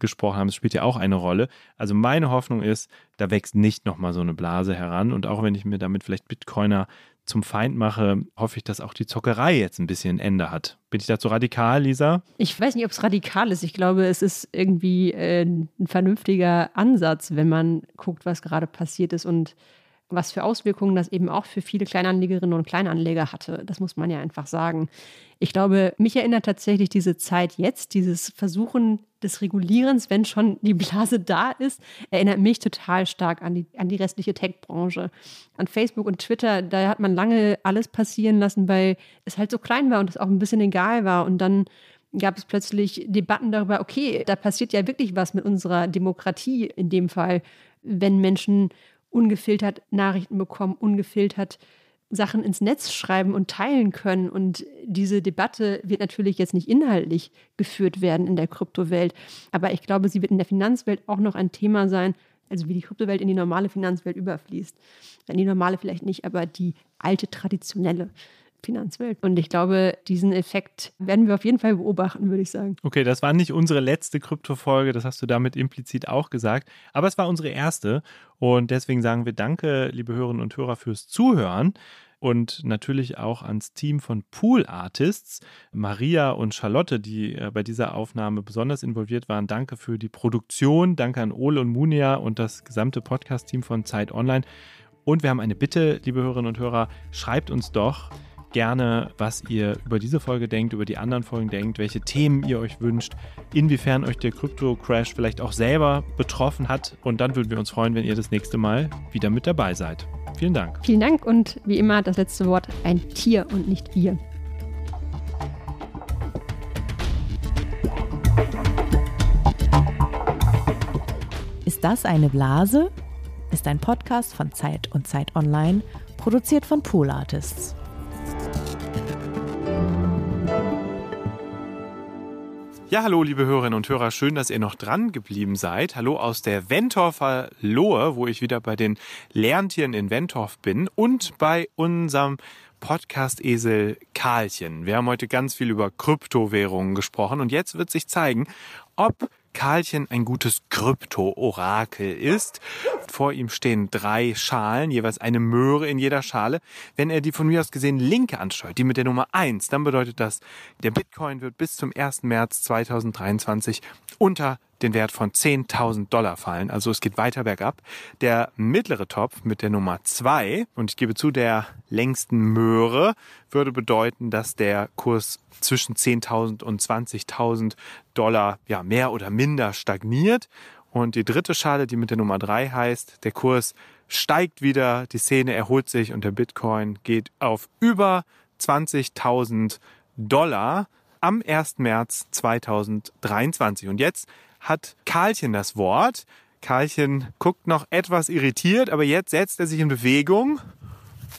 gesprochen haben, das spielt ja auch eine Rolle. Also meine Hoffnung ist, da wächst nicht nochmal so eine Blase heran. Und auch wenn ich mir damit vielleicht Bitcoiner zum Feind mache, hoffe ich, dass auch die Zockerei jetzt ein bisschen ein Ende hat. Bin ich dazu radikal, Lisa? Ich weiß nicht, ob es radikal ist. Ich glaube, es ist irgendwie äh, ein vernünftiger Ansatz, wenn man guckt, was gerade passiert ist und was für Auswirkungen das eben auch für viele Kleinanlegerinnen und Kleinanleger hatte. Das muss man ja einfach sagen. Ich glaube, mich erinnert tatsächlich diese Zeit jetzt, dieses Versuchen des Regulierens, wenn schon die Blase da ist, erinnert mich total stark an die, an die restliche Tech-Branche. An Facebook und Twitter, da hat man lange alles passieren lassen, weil es halt so klein war und es auch ein bisschen egal war. Und dann gab es plötzlich Debatten darüber, okay, da passiert ja wirklich was mit unserer Demokratie in dem Fall, wenn Menschen ungefiltert Nachrichten bekommen, ungefiltert Sachen ins Netz schreiben und teilen können. Und diese Debatte wird natürlich jetzt nicht inhaltlich geführt werden in der Kryptowelt, aber ich glaube, sie wird in der Finanzwelt auch noch ein Thema sein, also wie die Kryptowelt in die normale Finanzwelt überfließt. In die normale vielleicht nicht, aber die alte traditionelle. Finanzwelt. Und ich glaube, diesen Effekt werden wir auf jeden Fall beobachten, würde ich sagen. Okay, das war nicht unsere letzte Krypto-Folge, das hast du damit implizit auch gesagt, aber es war unsere erste und deswegen sagen wir Danke, liebe Hörerinnen und Hörer, fürs Zuhören und natürlich auch ans Team von Pool Artists, Maria und Charlotte, die äh, bei dieser Aufnahme besonders involviert waren. Danke für die Produktion, danke an Ole und Munia und das gesamte Podcast-Team von Zeit Online. Und wir haben eine Bitte, liebe Hörerinnen und Hörer, schreibt uns doch, gerne, was ihr über diese Folge denkt, über die anderen Folgen denkt, welche Themen ihr euch wünscht, inwiefern euch der Krypto-Crash vielleicht auch selber betroffen hat. Und dann würden wir uns freuen, wenn ihr das nächste Mal wieder mit dabei seid. Vielen Dank. Vielen Dank und wie immer das letzte Wort ein Tier und nicht wir. Ist das eine Blase? Ist ein Podcast von Zeit und Zeit Online, produziert von Pool Artists. Ja, hallo, liebe Hörerinnen und Hörer. Schön, dass ihr noch dran geblieben seid. Hallo aus der Wentorfer Lohe, wo ich wieder bei den Lerntieren in Wentorf bin und bei unserem Podcast-Esel Karlchen. Wir haben heute ganz viel über Kryptowährungen gesprochen und jetzt wird sich zeigen, ob Karlchen ein gutes Krypto-Orakel ist. Vor ihm stehen drei Schalen, jeweils eine Möhre in jeder Schale. Wenn er die von mir aus gesehen linke ansteuert, die mit der Nummer eins, dann bedeutet das, der Bitcoin wird bis zum 1. März 2023 unter den Wert von 10.000 Dollar fallen. Also es geht weiter bergab. Der mittlere Topf mit der Nummer zwei und ich gebe zu, der längsten Möhre würde bedeuten, dass der Kurs zwischen 10.000 und 20.000 Dollar ja mehr oder minder stagniert. Und die dritte Schale, die mit der Nummer drei heißt, der Kurs steigt wieder, die Szene erholt sich und der Bitcoin geht auf über 20.000 Dollar am 1. März 2023. Und jetzt hat Karlchen das Wort. Karlchen guckt noch etwas irritiert, aber jetzt setzt er sich in Bewegung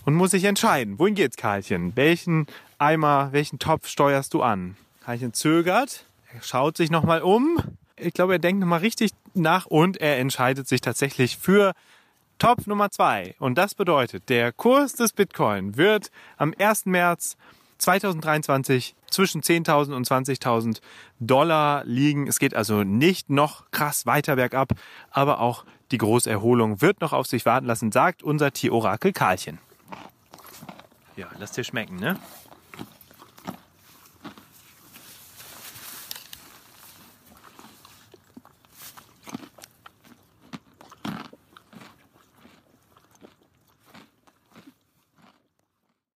und muss sich entscheiden. Wohin geht's, Karlchen? Welchen Eimer, welchen Topf steuerst du an? Karlchen zögert, er schaut sich nochmal um. Ich glaube, er denkt nochmal richtig nach und er entscheidet sich tatsächlich für Topf Nummer zwei. Und das bedeutet, der Kurs des Bitcoin wird am 1. März 2023 zwischen 10.000 und 20.000 Dollar liegen. Es geht also nicht noch krass weiter bergab, aber auch die Großerholung wird noch auf sich warten lassen, sagt unser Tierorakel Karlchen. Ja, lass dir schmecken, ne?